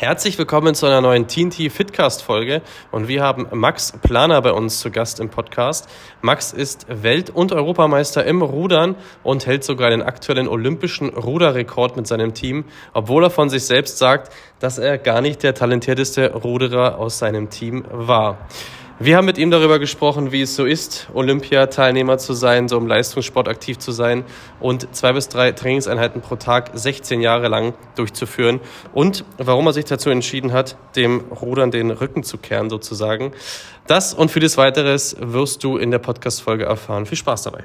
Herzlich willkommen zu einer neuen TNT Fitcast Folge und wir haben Max Planer bei uns zu Gast im Podcast. Max ist Welt- und Europameister im Rudern und hält sogar den aktuellen olympischen Ruderrekord mit seinem Team, obwohl er von sich selbst sagt, dass er gar nicht der talentierteste Ruderer aus seinem Team war. Wir haben mit ihm darüber gesprochen, wie es so ist, Olympiateilnehmer zu sein, so im Leistungssport aktiv zu sein und zwei bis drei Trainingseinheiten pro Tag 16 Jahre lang durchzuführen und warum er sich dazu entschieden hat, dem Rudern den Rücken zu kehren sozusagen. Das und vieles weiteres wirst du in der Podcast-Folge erfahren. Viel Spaß dabei.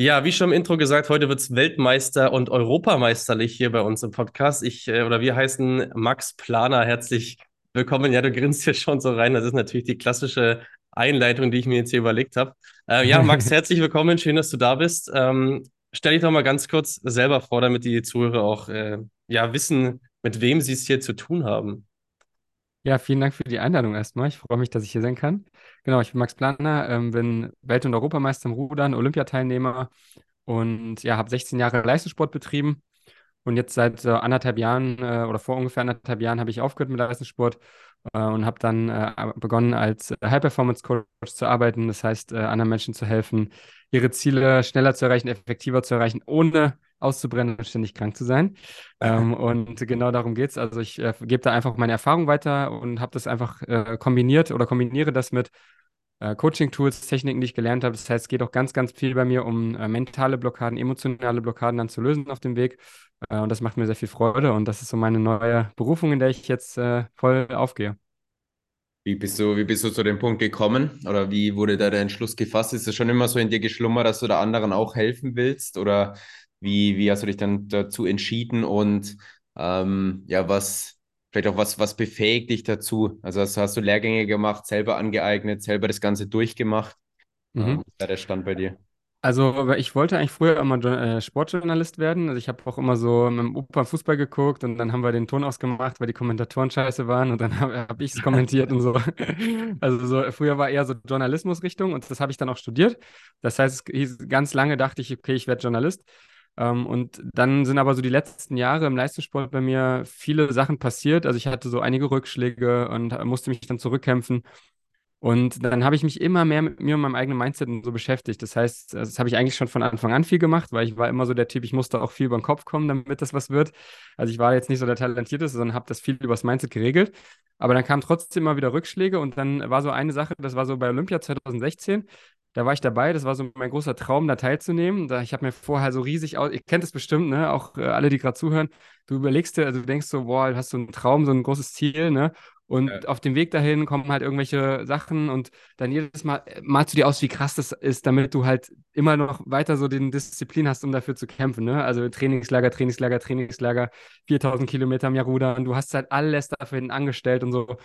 Ja, wie schon im Intro gesagt, heute wird es Weltmeister und Europameisterlich hier bei uns im Podcast. Ich äh, oder wir heißen Max Planer. Herzlich willkommen. Ja, du grinst hier schon so rein. Das ist natürlich die klassische Einleitung, die ich mir jetzt hier überlegt habe. Äh, ja, Max, herzlich willkommen. Schön, dass du da bist. Ähm, stell dich doch mal ganz kurz selber vor, damit die Zuhörer auch äh, ja, wissen, mit wem sie es hier zu tun haben. Ja, vielen Dank für die Einladung erstmal. Ich freue mich, dass ich hier sein kann. Genau, ich bin Max Planner, ähm, bin Welt- und Europameister im Rudern, Olympiateilnehmer und ja, habe 16 Jahre Leistungssport betrieben. Und jetzt seit äh, anderthalb Jahren äh, oder vor ungefähr anderthalb Jahren habe ich aufgehört mit Leistungssport äh, und habe dann äh, begonnen als High-Performance-Coach zu arbeiten. Das heißt, äh, anderen Menschen zu helfen, ihre Ziele schneller zu erreichen, effektiver zu erreichen, ohne auszubrennen und ständig krank zu sein. ähm, und genau darum geht es. Also ich äh, gebe da einfach meine Erfahrung weiter und habe das einfach äh, kombiniert oder kombiniere das mit äh, Coaching-Tools, Techniken, die ich gelernt habe. Das heißt, es geht auch ganz, ganz viel bei mir um äh, mentale Blockaden, emotionale Blockaden dann zu lösen auf dem Weg. Äh, und das macht mir sehr viel Freude und das ist so meine neue Berufung, in der ich jetzt äh, voll aufgehe. Wie bist du, wie bist du zu dem Punkt gekommen? Oder wie wurde da der Entschluss gefasst? Ist es schon immer so in dir geschlummert, dass du da anderen auch helfen willst? Oder wie, wie hast du dich dann dazu entschieden und ähm, ja, was, vielleicht auch was, was befähigt dich dazu? Also hast, hast du Lehrgänge gemacht, selber angeeignet, selber das Ganze durchgemacht? Mhm. Ähm, was der Stand bei dir? Also ich wollte eigentlich früher immer äh, Sportjournalist werden. Also ich habe auch immer so mit dem Opa Fußball geguckt und dann haben wir den Ton ausgemacht, weil die Kommentatoren scheiße waren und dann habe hab ich es kommentiert und so. Also so, früher war eher so Journalismusrichtung und das habe ich dann auch studiert. Das heißt, ganz lange dachte ich, okay, ich werde Journalist. Ähm, und dann sind aber so die letzten Jahre im Leistungssport bei mir viele Sachen passiert. Also ich hatte so einige Rückschläge und musste mich dann zurückkämpfen. Und dann habe ich mich immer mehr mit mir und meinem eigenen Mindset so beschäftigt. Das heißt, das habe ich eigentlich schon von Anfang an viel gemacht, weil ich war immer so der Typ, ich musste auch viel über den Kopf kommen, damit das was wird. Also ich war jetzt nicht so der Talentierteste, sondern habe das viel übers Mindset geregelt. Aber dann kamen trotzdem immer wieder Rückschläge und dann war so eine Sache, das war so bei Olympia 2016 da war ich dabei. Das war so mein großer Traum, da teilzunehmen. Da, ich habe mir vorher so riesig aus, ihr kennt es bestimmt, ne? Auch äh, alle, die gerade zuhören. Du überlegst dir, also du denkst so, boah, hast so einen Traum, so ein großes Ziel, ne? Und ja. auf dem Weg dahin kommen halt irgendwelche Sachen und dann jedes Mal äh, malst du dir aus, wie krass das ist, damit du halt immer noch weiter so den Disziplin hast, um dafür zu kämpfen. Ne? Also Trainingslager, Trainingslager, Trainingslager, 4000 Kilometer im Jahr rudern. Du hast halt alles dafür angestellt und so.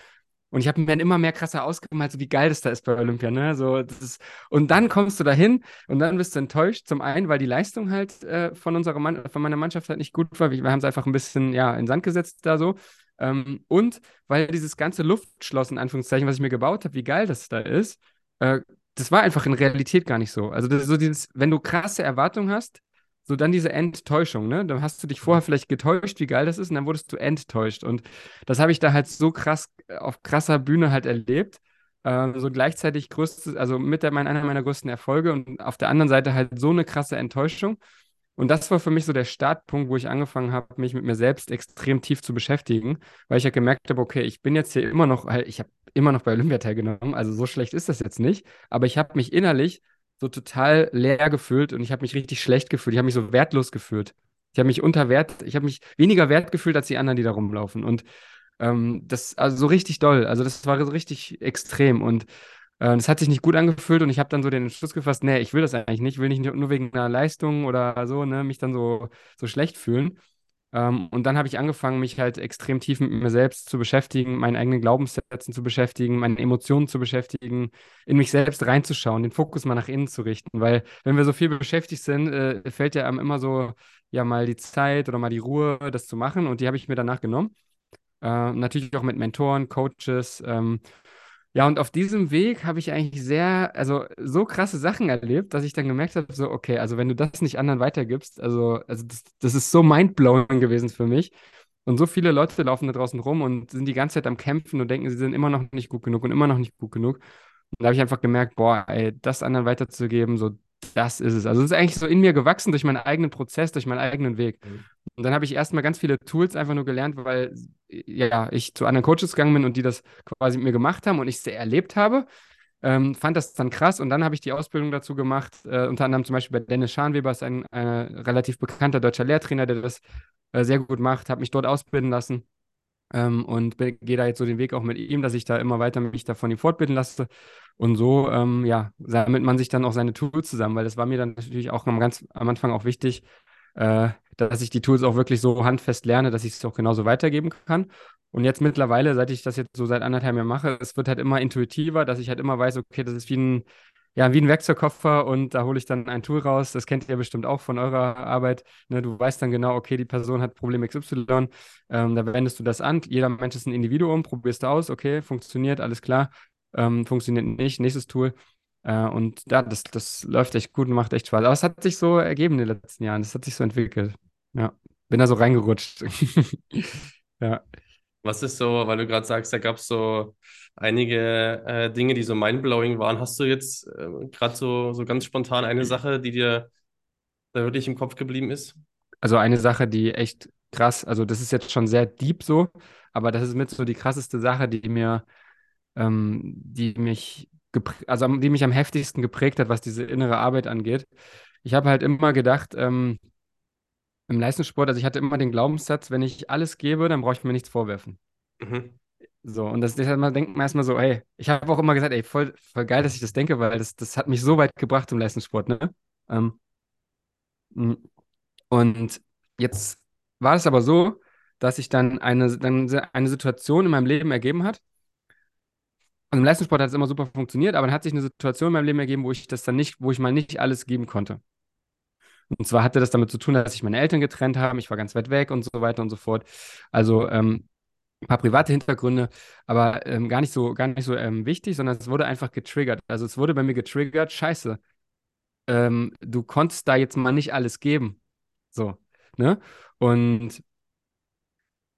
Und ich habe mir dann immer mehr krasser ausgemalt, so wie geil das da ist bei Olympia. Ne? So, ist, und dann kommst du dahin und dann bist du enttäuscht. Zum einen, weil die Leistung halt äh, von, unserer Mann von meiner Mannschaft halt nicht gut war. Wir haben es einfach ein bisschen ja, in Sand gesetzt da so. Ähm, und weil dieses ganze Luftschloss, in Anführungszeichen, was ich mir gebaut habe, wie geil das da ist, äh, das war einfach in Realität gar nicht so. Also das, so dieses, wenn du krasse Erwartungen hast, so dann diese Enttäuschung, ne? Dann hast du dich vorher vielleicht getäuscht, wie geil das ist, und dann wurdest du enttäuscht. Und das habe ich da halt so krass auf krasser Bühne halt erlebt. Äh, so gleichzeitig größtes, also mit der, mein, einer meiner größten Erfolge und auf der anderen Seite halt so eine krasse Enttäuschung. Und das war für mich so der Startpunkt, wo ich angefangen habe, mich mit mir selbst extrem tief zu beschäftigen, weil ich ja gemerkt habe, okay, ich bin jetzt hier immer noch, halt, ich habe immer noch bei Olympia teilgenommen, also so schlecht ist das jetzt nicht, aber ich habe mich innerlich so total leer gefühlt und ich habe mich richtig schlecht gefühlt. Ich habe mich so wertlos gefühlt. Ich habe mich unter Wert, ich habe mich weniger wert gefühlt als die anderen, die da rumlaufen. Und ähm, das, also so richtig doll. Also das war so richtig extrem und äh, das hat sich nicht gut angefühlt und ich habe dann so den Entschluss gefasst, nee, ich will das eigentlich nicht, ich will nicht nur wegen einer Leistung oder so, ne, mich dann so, so schlecht fühlen. Ähm, und dann habe ich angefangen, mich halt extrem tief mit mir selbst zu beschäftigen, meinen eigenen Glaubenssätzen zu beschäftigen, meine Emotionen zu beschäftigen, in mich selbst reinzuschauen, den Fokus mal nach innen zu richten. Weil wenn wir so viel beschäftigt sind, äh, fällt ja einem immer so, ja, mal die Zeit oder mal die Ruhe, das zu machen. Und die habe ich mir danach genommen. Äh, natürlich auch mit Mentoren, Coaches, ähm, ja, und auf diesem Weg habe ich eigentlich sehr, also so krasse Sachen erlebt, dass ich dann gemerkt habe, so, okay, also wenn du das nicht anderen weitergibst, also, also das, das ist so mindblowing gewesen für mich. Und so viele Leute laufen da draußen rum und sind die ganze Zeit am Kämpfen und denken, sie sind immer noch nicht gut genug und immer noch nicht gut genug. Und da habe ich einfach gemerkt, boah, ey, das anderen weiterzugeben, so, das ist es. Also es ist eigentlich so in mir gewachsen durch meinen eigenen Prozess, durch meinen eigenen Weg. Und dann habe ich erstmal ganz viele Tools einfach nur gelernt, weil ja, ich zu anderen Coaches gegangen bin und die das quasi mit mir gemacht haben und ich es erlebt habe. Ähm, fand das dann krass und dann habe ich die Ausbildung dazu gemacht, äh, unter anderem zum Beispiel bei Dennis Scharnweber, ist ein äh, relativ bekannter deutscher Lehrtrainer, der das äh, sehr gut macht, habe mich dort ausbilden lassen ähm, und gehe da jetzt so den Weg auch mit ihm, dass ich da immer weiter mich da von ihm fortbilden lasse und so, ähm, ja, sammelt man sich dann auch seine Tools zusammen, weil das war mir dann natürlich auch am, ganz, am Anfang auch wichtig, äh, dass ich die Tools auch wirklich so handfest lerne, dass ich es auch genauso weitergeben kann. Und jetzt mittlerweile, seit ich das jetzt so seit anderthalb Jahren mache, es wird halt immer intuitiver, dass ich halt immer weiß, okay, das ist wie ein, ja, wie ein Werkzeugkoffer und da hole ich dann ein Tool raus. Das kennt ihr bestimmt auch von eurer Arbeit. Ne, du weißt dann genau, okay, die Person hat Problem XY, ähm, da wendest du das an. Jeder Mensch ist ein Individuum, probierst du aus, okay, funktioniert, alles klar. Ähm, funktioniert nicht, nächstes Tool. Äh, und ja, das, das läuft echt gut und macht echt Spaß. Aber es hat sich so ergeben in den letzten Jahren. Es hat sich so entwickelt. Ja, bin da so reingerutscht. ja. Was ist so, weil du gerade sagst, da gab es so einige äh, Dinge, die so mindblowing waren. Hast du jetzt äh, gerade so, so ganz spontan eine Sache, die dir da wirklich im Kopf geblieben ist? Also eine Sache, die echt krass, also das ist jetzt schon sehr deep so, aber das ist mit so die krasseste Sache, die mir, ähm, die mich also die mich am heftigsten geprägt hat, was diese innere Arbeit angeht. Ich habe halt immer gedacht, ähm, im Leistungssport, also ich hatte immer den Glaubenssatz, wenn ich alles gebe, dann brauche ich mir nichts vorwerfen. Mhm. So, und das, deshalb denkt man erstmal so, ey, ich habe auch immer gesagt, ey, voll, voll geil, dass ich das denke, weil das, das hat mich so weit gebracht im Leistungssport, ne? Ähm, und jetzt war es aber so, dass sich dann eine, dann eine Situation in meinem Leben ergeben hat, und im Leistungssport hat es immer super funktioniert, aber dann hat sich eine Situation in meinem Leben ergeben, wo ich das dann nicht, wo ich mal nicht alles geben konnte. Und zwar hatte das damit zu tun, dass sich meine Eltern getrennt haben, ich war ganz weit weg und so weiter und so fort. Also ähm, ein paar private Hintergründe, aber ähm, gar nicht so, gar nicht so ähm, wichtig, sondern es wurde einfach getriggert. Also es wurde bei mir getriggert, scheiße, ähm, du konntest da jetzt mal nicht alles geben. So, ne? Und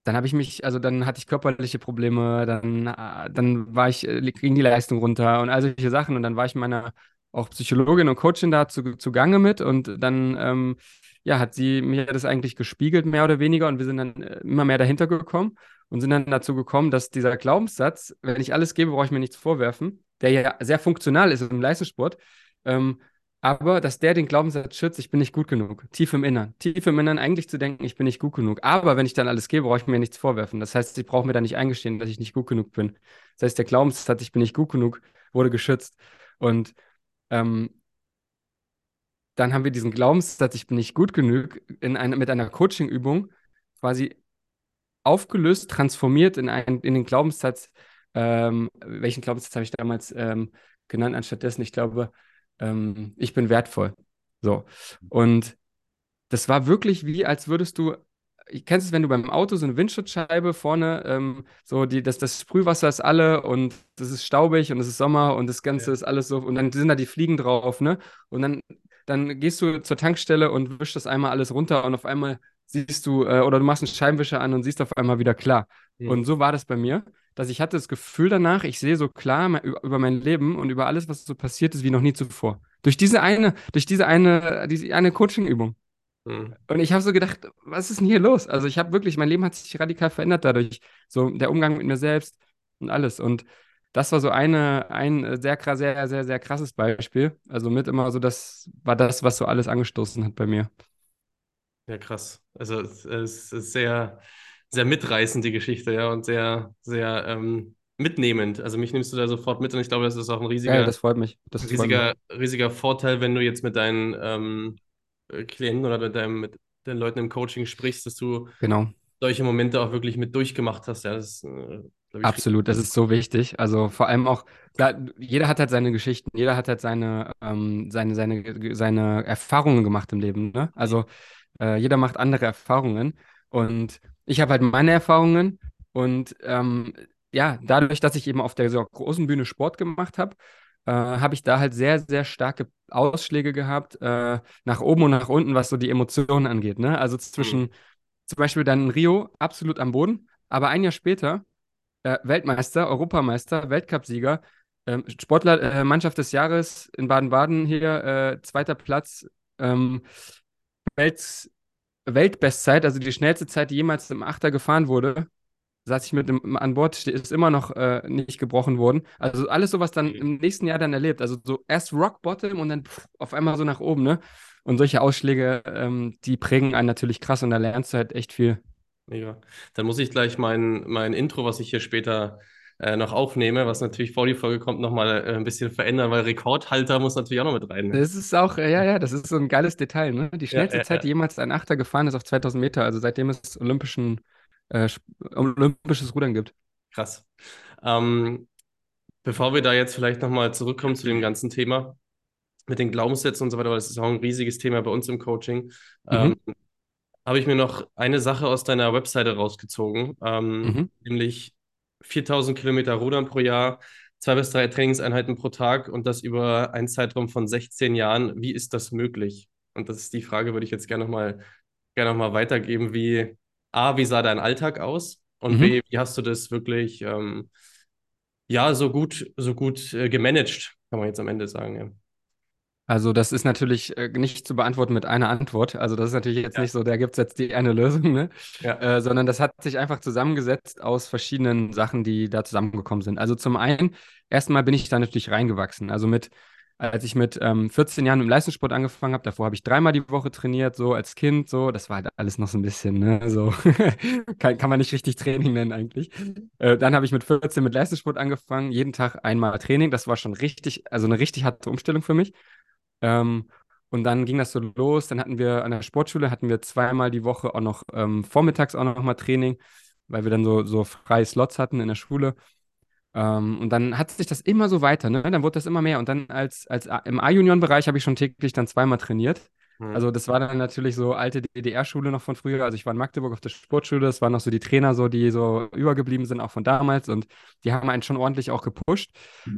dann habe ich mich, also dann hatte ich körperliche Probleme, dann, äh, dann war ich, äh, ging die Leistung runter und all solche Sachen. Und dann war ich meiner auch Psychologin und Coachin da zu, zu Gange mit und dann ähm, ja, hat sie mir das eigentlich gespiegelt, mehr oder weniger, und wir sind dann äh, immer mehr dahinter gekommen und sind dann dazu gekommen, dass dieser Glaubenssatz, wenn ich alles gebe, brauche ich mir nichts vorwerfen, der ja sehr funktional ist im Leistungssport, ähm, aber dass der den Glaubenssatz schützt, ich bin nicht gut genug. Tief im Innern. Tief im Innern eigentlich zu denken, ich bin nicht gut genug. Aber wenn ich dann alles gebe, brauche ich mir nichts vorwerfen. Das heißt, ich brauche mir da nicht eingestehen, dass ich nicht gut genug bin. Das heißt, der Glaubenssatz, ich bin nicht gut genug, wurde geschützt. Und ähm, dann haben wir diesen Glaubenssatz, ich bin nicht gut genug, in eine, mit einer Coaching-Übung quasi aufgelöst, transformiert in, einen, in den Glaubenssatz, ähm, welchen Glaubenssatz habe ich damals ähm, genannt, anstatt dessen, ich glaube, ähm, ich bin wertvoll. So. Und das war wirklich wie, als würdest du, ich kennst es, wenn du beim Auto so eine Windschutzscheibe vorne, ähm, so die, das, das Sprühwasser ist alle und das ist staubig und es ist Sommer und das Ganze ja. ist alles so und dann sind da die Fliegen drauf, ne? Und dann, dann gehst du zur Tankstelle und wischst das einmal alles runter und auf einmal siehst du, äh, oder du machst einen Scheibenwischer an und siehst auf einmal wieder klar. Mhm. Und so war das bei mir dass ich hatte das Gefühl danach, ich sehe so klar über mein Leben und über alles, was so passiert ist, wie noch nie zuvor. Durch diese eine, durch diese eine, diese eine Coaching-Übung. Mhm. Und ich habe so gedacht, was ist denn hier los? Also ich habe wirklich, mein Leben hat sich radikal verändert dadurch. So der Umgang mit mir selbst und alles. Und das war so eine, ein sehr, sehr, sehr, sehr krasses Beispiel. Also mit immer so, das war das, was so alles angestoßen hat bei mir. Ja, krass. Also es ist sehr, sehr mitreißend, die Geschichte, ja, und sehr, sehr ähm, mitnehmend. Also mich nimmst du da sofort mit und ich glaube, das ist auch ein riesiger, ja, das freut mich. Das riesiger, freut mich. riesiger Vorteil, wenn du jetzt mit deinen ähm, Klienten oder mit deinem, mit den Leuten im Coaching sprichst, dass du Genau. solche Momente auch wirklich mit durchgemacht hast. Ja, das ist, äh, ich, Absolut, das ist so wichtig. Also vor allem auch, klar, jeder hat halt seine Geschichten, jeder hat halt seine, ähm, seine, seine, seine Erfahrungen gemacht im Leben. Ne? Also äh, jeder macht andere Erfahrungen. Und ich habe halt meine Erfahrungen. Und ähm, ja, dadurch, dass ich eben auf der so großen Bühne Sport gemacht habe, äh, habe ich da halt sehr, sehr starke Ausschläge gehabt, äh, nach oben und nach unten, was so die Emotionen angeht. Ne? Also zwischen Mhm. zum Beispiel dann in Rio absolut am Boden, aber ein Jahr später äh, Weltmeister, Europameister, Weltcupsieger, ähm, Sportler, äh, Mannschaft des Jahres in Baden-Baden hier, äh, zweiter Platz, ähm, Welt, Weltbestzeit, also die schnellste Zeit, die jemals im Achter gefahren wurde, saß ich mit dem, an Bord, ist immer noch äh, nicht gebrochen worden. Also alles sowas dann im nächsten Jahr dann erlebt. Also so erst Rock Bottom und dann pff, auf einmal so nach oben, ne? Und solche Ausschläge, ähm, die prägen einen natürlich krass und da lernst du halt echt viel. Mega. Dann muss ich gleich mein, mein Intro, was ich hier später äh, noch aufnehme, was natürlich vor die Folge kommt, nochmal äh, ein bisschen verändern, weil Rekordhalter muss natürlich auch noch mit rein. Ne? Das ist auch, äh, ja, ja, das ist so ein geiles Detail, ne? Die Ja, schnellste ja, Zeit, die ja. jemals ein Achter gefahren ist, auf 2000 Meter, also seitdem es olympischen, äh, olympisches Rudern gibt. Krass. Ähm, bevor wir da jetzt vielleicht nochmal zurückkommen zu dem ganzen Thema mit den Glaubenssätzen und so weiter, weil das ist auch ein riesiges Thema bei uns im Coaching, ähm, Mhm, habe ich mir noch eine Sache aus deiner Webseite rausgezogen, ähm, mhm. nämlich 4000 Kilometer Rudern pro Jahr, zwei bis drei Trainingseinheiten pro Tag und das über einen Zeitraum von 16 Jahren. Wie ist das möglich? Und das ist die Frage, würde ich jetzt gerne nochmal gerne noch mal weitergeben. Wie, A, wie sah dein Alltag aus? Und Mhm. B, wie hast du das wirklich, ähm, ja, so gut, so gut äh, gemanagt, kann man jetzt am Ende sagen, ja. Also das ist natürlich äh, nicht zu beantworten mit einer Antwort. Also das ist natürlich jetzt Ja, nicht so, da gibt es jetzt die eine Lösung, ne? ja. Äh, sondern das hat sich einfach zusammengesetzt aus verschiedenen Sachen, die da zusammengekommen sind. Also zum einen, erstmal bin ich da natürlich reingewachsen. Also mit, als ich mit ähm, 14 Jahren dem Leistungssport angefangen habe, davor habe ich dreimal die Woche trainiert, so als Kind, so, das war halt alles noch so ein bisschen, ne? So kann, kann man nicht richtig Training nennen eigentlich. Äh, dann habe ich mit 14 mit Leistungssport angefangen, jeden Tag einmal Training. Das war schon richtig, also eine richtig harte Umstellung für mich. Ähm, und dann ging das so los. Dann hatten wir an der Sportschule hatten wir zweimal die Woche auch noch ähm, vormittags auch noch mal Training, weil wir dann so, so freie Slots hatten in der Schule. Ähm, und dann hat sich das immer so weiter, ne? Dann wurde das immer mehr. Und dann als, als im A-Junioren-Bereich habe ich schon täglich dann zweimal trainiert. Hm. Also das war dann natürlich so alte DDR-Schule noch von früher. Also ich war in Magdeburg auf der Sportschule. Das waren noch so die Trainer, so die so übergeblieben sind, auch von damals. Und die haben einen schon ordentlich auch gepusht.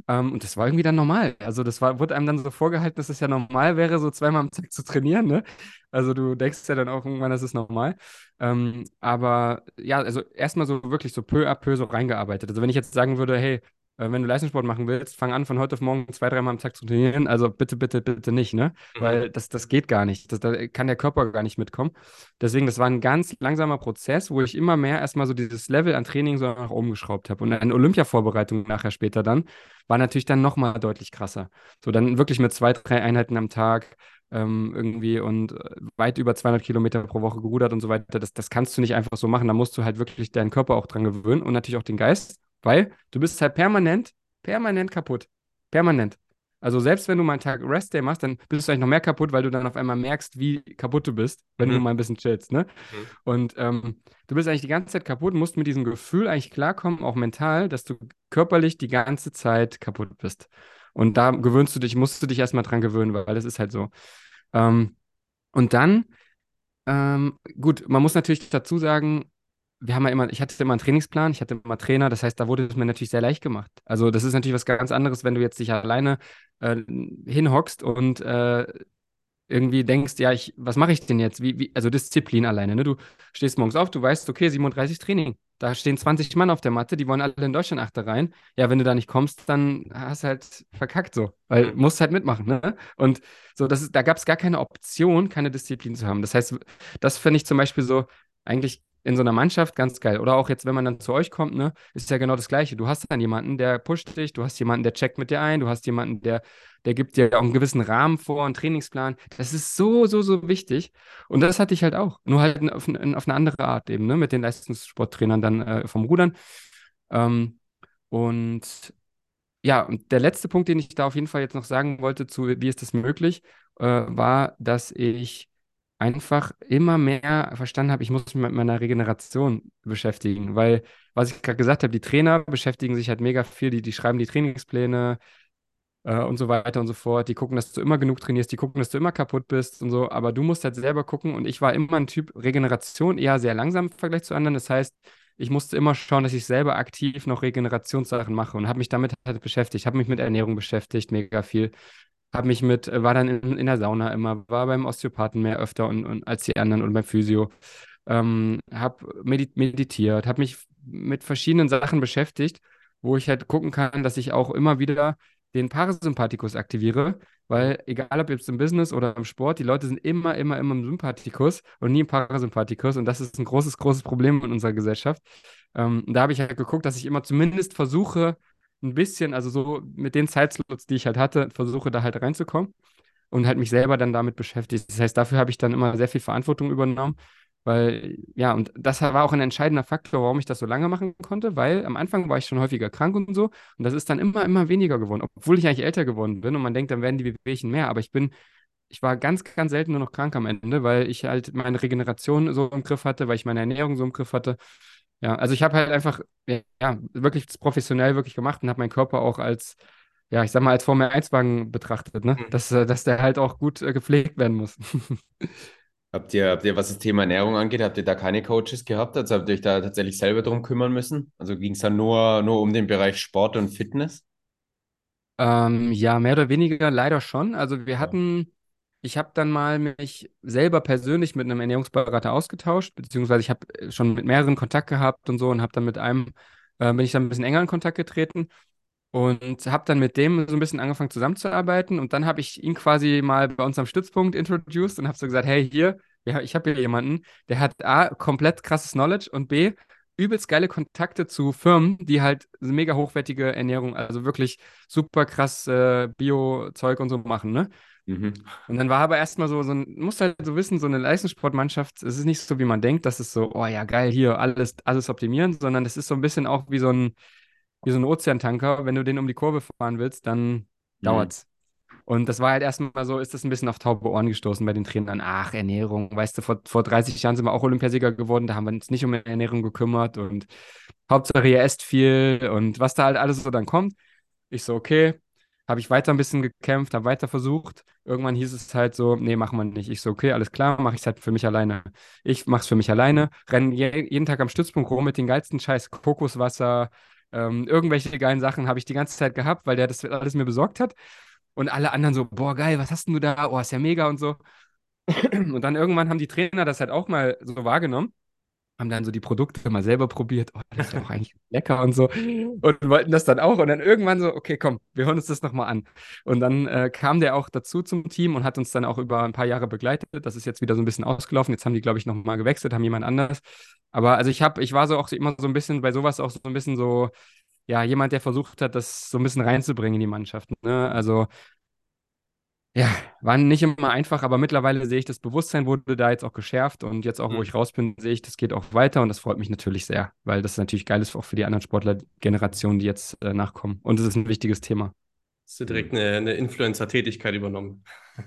Ähm, und das war irgendwie dann normal. Also das war, wurde einem dann so vorgehalten, dass es ja normal wäre, so zweimal am Tag zu trainieren, ne? Also du denkst ja dann auch irgendwann, das ist normal. Ähm, aber ja, also erstmal so wirklich so peu à peu so reingearbeitet. Also wenn ich jetzt sagen würde, hey, wenn du Leistungssport machen willst, fang an, von heute auf morgen zwei, dreimal am Tag zu trainieren. Also bitte, bitte, bitte nicht, ne? Mhm. Weil das, das geht gar nicht. Das, da kann der Körper gar nicht mitkommen. Deswegen, das war ein ganz langsamer Prozess, wo ich immer mehr erstmal so dieses Level an Training so nach oben geschraubt habe. Und eine Olympia-Vorbereitung nachher später dann war natürlich dann nochmal deutlich krasser. So dann wirklich mit zwei, drei Einheiten am Tag ähm, irgendwie und äh, weit über 200 Kilometer pro Woche gerudert und so weiter. Das, das kannst du nicht einfach so machen. Da musst du halt wirklich deinen Körper auch dran gewöhnen und natürlich auch den Geist, weil du bist halt permanent, permanent kaputt. Permanent. Also selbst wenn du mal einen Tag Rest-Day machst, dann bist du eigentlich noch mehr kaputt, weil du dann auf einmal merkst, wie kaputt du bist, wenn du Mhm. mal ein bisschen chillst, ne? Mhm. Und ähm, du bist eigentlich die ganze Zeit kaputt, musst mit diesem Gefühl eigentlich klarkommen, auch mental, dass du körperlich die ganze Zeit kaputt bist. Und da gewöhnst du dich, musst du dich erstmal dran gewöhnen, weil das ist halt so. Ähm, und dann, ähm, gut, man muss natürlich dazu sagen, wir haben ja immer, ich hatte immer einen Trainingsplan, ich hatte immer Trainer, das heißt, da wurde es mir natürlich sehr leicht gemacht. Also das ist natürlich was ganz anderes, wenn du jetzt dich alleine äh, hinhockst und äh, irgendwie denkst, ja, ich, was mache ich denn jetzt? Wie, wie, also Disziplin alleine, ne? Du stehst morgens auf, du weißt, okay, 37 Training. Da stehen 20 Mann auf der Matte, die wollen alle in Deutschland Achter rein. Ja, wenn du da nicht kommst, dann hast du halt verkackt so, weil Mhm. musst halt mitmachen, ne? Und so, das ist, da gab es gar keine Option, keine Disziplin zu haben. Das heißt, das finde ich zum Beispiel so eigentlich in so einer Mannschaft ganz geil. Oder auch jetzt, wenn man dann zu euch kommt, ne, ist ja genau das Gleiche. Du hast dann jemanden, der pusht dich, du hast jemanden, der checkt mit dir ein, du hast jemanden, der, der gibt dir auch einen gewissen Rahmen vor, einen Trainingsplan. Das ist so, so, so wichtig. Und das hatte ich halt auch. Nur halt auf, auf eine andere Art eben, ne, mit den Leistungssporttrainern dann äh, vom Rudern. Ähm, und ja, und der letzte Punkt, den ich da auf jeden Fall jetzt noch sagen wollte, zu wie ist das möglich, äh, war, dass ich einfach immer mehr verstanden habe, ich muss mich mit meiner Regeneration beschäftigen, weil, was ich gerade gesagt habe, die Trainer beschäftigen sich halt mega viel, die, die schreiben die Trainingspläne äh, und so weiter und so fort, die gucken, dass du immer genug trainierst, die gucken, dass du immer kaputt bist und so, aber du musst halt selber gucken und ich war immer ein Typ Regeneration eher sehr langsam im Vergleich zu anderen, das heißt, ich musste immer schauen, dass ich selber aktiv noch Regenerationssachen mache und habe mich damit halt beschäftigt, habe mich mit Ernährung beschäftigt, mega viel habe mich mit, äh, war dann in, in der Sauna immer, war beim Osteopathen mehr öfter und, und als die anderen und beim Physio. Ähm, habe meditiert, habe mich mit verschiedenen Sachen beschäftigt, wo ich halt gucken kann, dass ich auch immer wieder den Parasympathikus aktiviere, weil egal ob jetzt im Business oder im Sport, die Leute sind immer, immer, immer im Sympathikus und nie im Parasympathikus und das ist ein großes, großes Problem in unserer Gesellschaft. Ähm, da habe ich halt geguckt, dass ich immer zumindest versuche, ein bisschen, also so mit den Zeitslots, die ich halt hatte, versuche da halt reinzukommen und halt mich selber dann damit beschäftigt. Das heißt, dafür habe ich dann immer sehr viel Verantwortung übernommen, weil, ja, und das war auch ein entscheidender Faktor, warum ich das so lange machen konnte, weil am Anfang war ich schon häufiger krank und so und das ist dann immer, immer weniger geworden, obwohl ich eigentlich älter geworden bin und man denkt, dann werden die Wehwehchen mehr, aber ich bin ich war ganz, ganz selten nur noch krank am Ende, weil ich halt meine Regeneration so im Griff hatte, weil ich meine Ernährung so im Griff hatte ja, also ich habe halt einfach, ja, wirklich professionell wirklich gemacht und habe meinen Körper auch als, ja, ich sag mal, als Formel-1-Wagen betrachtet, ne? Mhm. Dass, äh, dass der halt auch gut äh, gepflegt werden muss. Habt ihr, habt ihr, was das Thema Ernährung angeht, habt ihr da keine Coaches gehabt? Also habt ihr euch da tatsächlich selber drum kümmern müssen? Also ging es dann nur, nur um den Bereich Sport und Fitness? Ähm, ja, mehr oder weniger leider schon. Also wir hatten ich habe dann mal mich selber persönlich mit einem Ernährungsberater ausgetauscht, beziehungsweise ich habe äh, schon mit mehreren Kontakt gehabt und so und habe dann mit einem, äh, bin ich dann ein bisschen enger in Kontakt getreten und habe dann mit dem so ein bisschen angefangen zusammenzuarbeiten und dann habe ich ihn quasi mal bei uns am Stützpunkt introduced und habe so gesagt, hey, hier, ja, ich habe hier jemanden, der hat A, komplett krasses Knowledge und B, übelst geile Kontakte zu Firmen, die halt mega hochwertige Ernährung, also wirklich super krass äh, Bio-Zeug und so machen, ne? Mhm. Und dann war aber erstmal so, so ein, muss halt so wissen, so eine Leistungssportmannschaft, es ist nicht so, wie man denkt, dass es so, oh ja, geil, hier alles, alles optimieren, sondern es ist so ein bisschen auch wie so ein, wie so ein Ozeantanker. Wenn du den um die Kurve fahren willst, dann mhm. dauert's. Und das war halt erstmal so, ist das ein bisschen auf taube Ohren gestoßen bei den Trainern. Ach, Ernährung, weißt du, vor, vor 30 Jahren sind wir auch Olympiasieger geworden, da haben wir uns nicht um Ernährung gekümmert und Hauptsache ihr esst viel und was da halt alles so dann kommt. Ich so, okay, habe ich weiter ein bisschen gekämpft, habe weiter versucht. Irgendwann hieß es halt so, nee, machen wir nicht. Ich so, okay, alles klar, mache ich es halt für mich alleine. Ich mache es für mich alleine, renne je, jeden Tag am Stützpunkt rum mit den geilsten Scheiß Kokoswasser, ähm, irgendwelche geilen Sachen habe ich die ganze Zeit gehabt, weil der das alles mir besorgt hat. Und alle anderen so, boah, geil, was hast denn du da? Oh, ist ja mega und so. Und dann irgendwann haben die Trainer das halt auch mal so wahrgenommen haben dann so die Produkte mal selber probiert. Oh, das ist ja auch eigentlich lecker und so. Und wollten das dann auch. Und dann irgendwann so, okay, komm, wir hören uns das nochmal an. Und dann äh, kam der auch dazu zum Team und hat uns dann auch über ein paar Jahre begleitet. Das ist jetzt wieder so ein bisschen ausgelaufen. Jetzt haben die, glaube ich, nochmal gewechselt, haben jemand anders. Aber also ich habe, ich war so auch immer so ein bisschen bei sowas auch so ein bisschen so, ja, jemand, der versucht hat, das so ein bisschen reinzubringen in die Mannschaft. Ne? Also ja, war nicht immer einfach, aber mittlerweile sehe ich, das Bewusstsein wurde da jetzt auch geschärft und jetzt auch, wo mhm. ich raus bin, sehe ich, das geht auch weiter und das freut mich natürlich sehr, weil das natürlich geil ist auch für die anderen Sportlergenerationen, die jetzt äh, nachkommen. Und es ist ein wichtiges Thema. Hast du direkt eine, eine Influencer-Tätigkeit übernommen?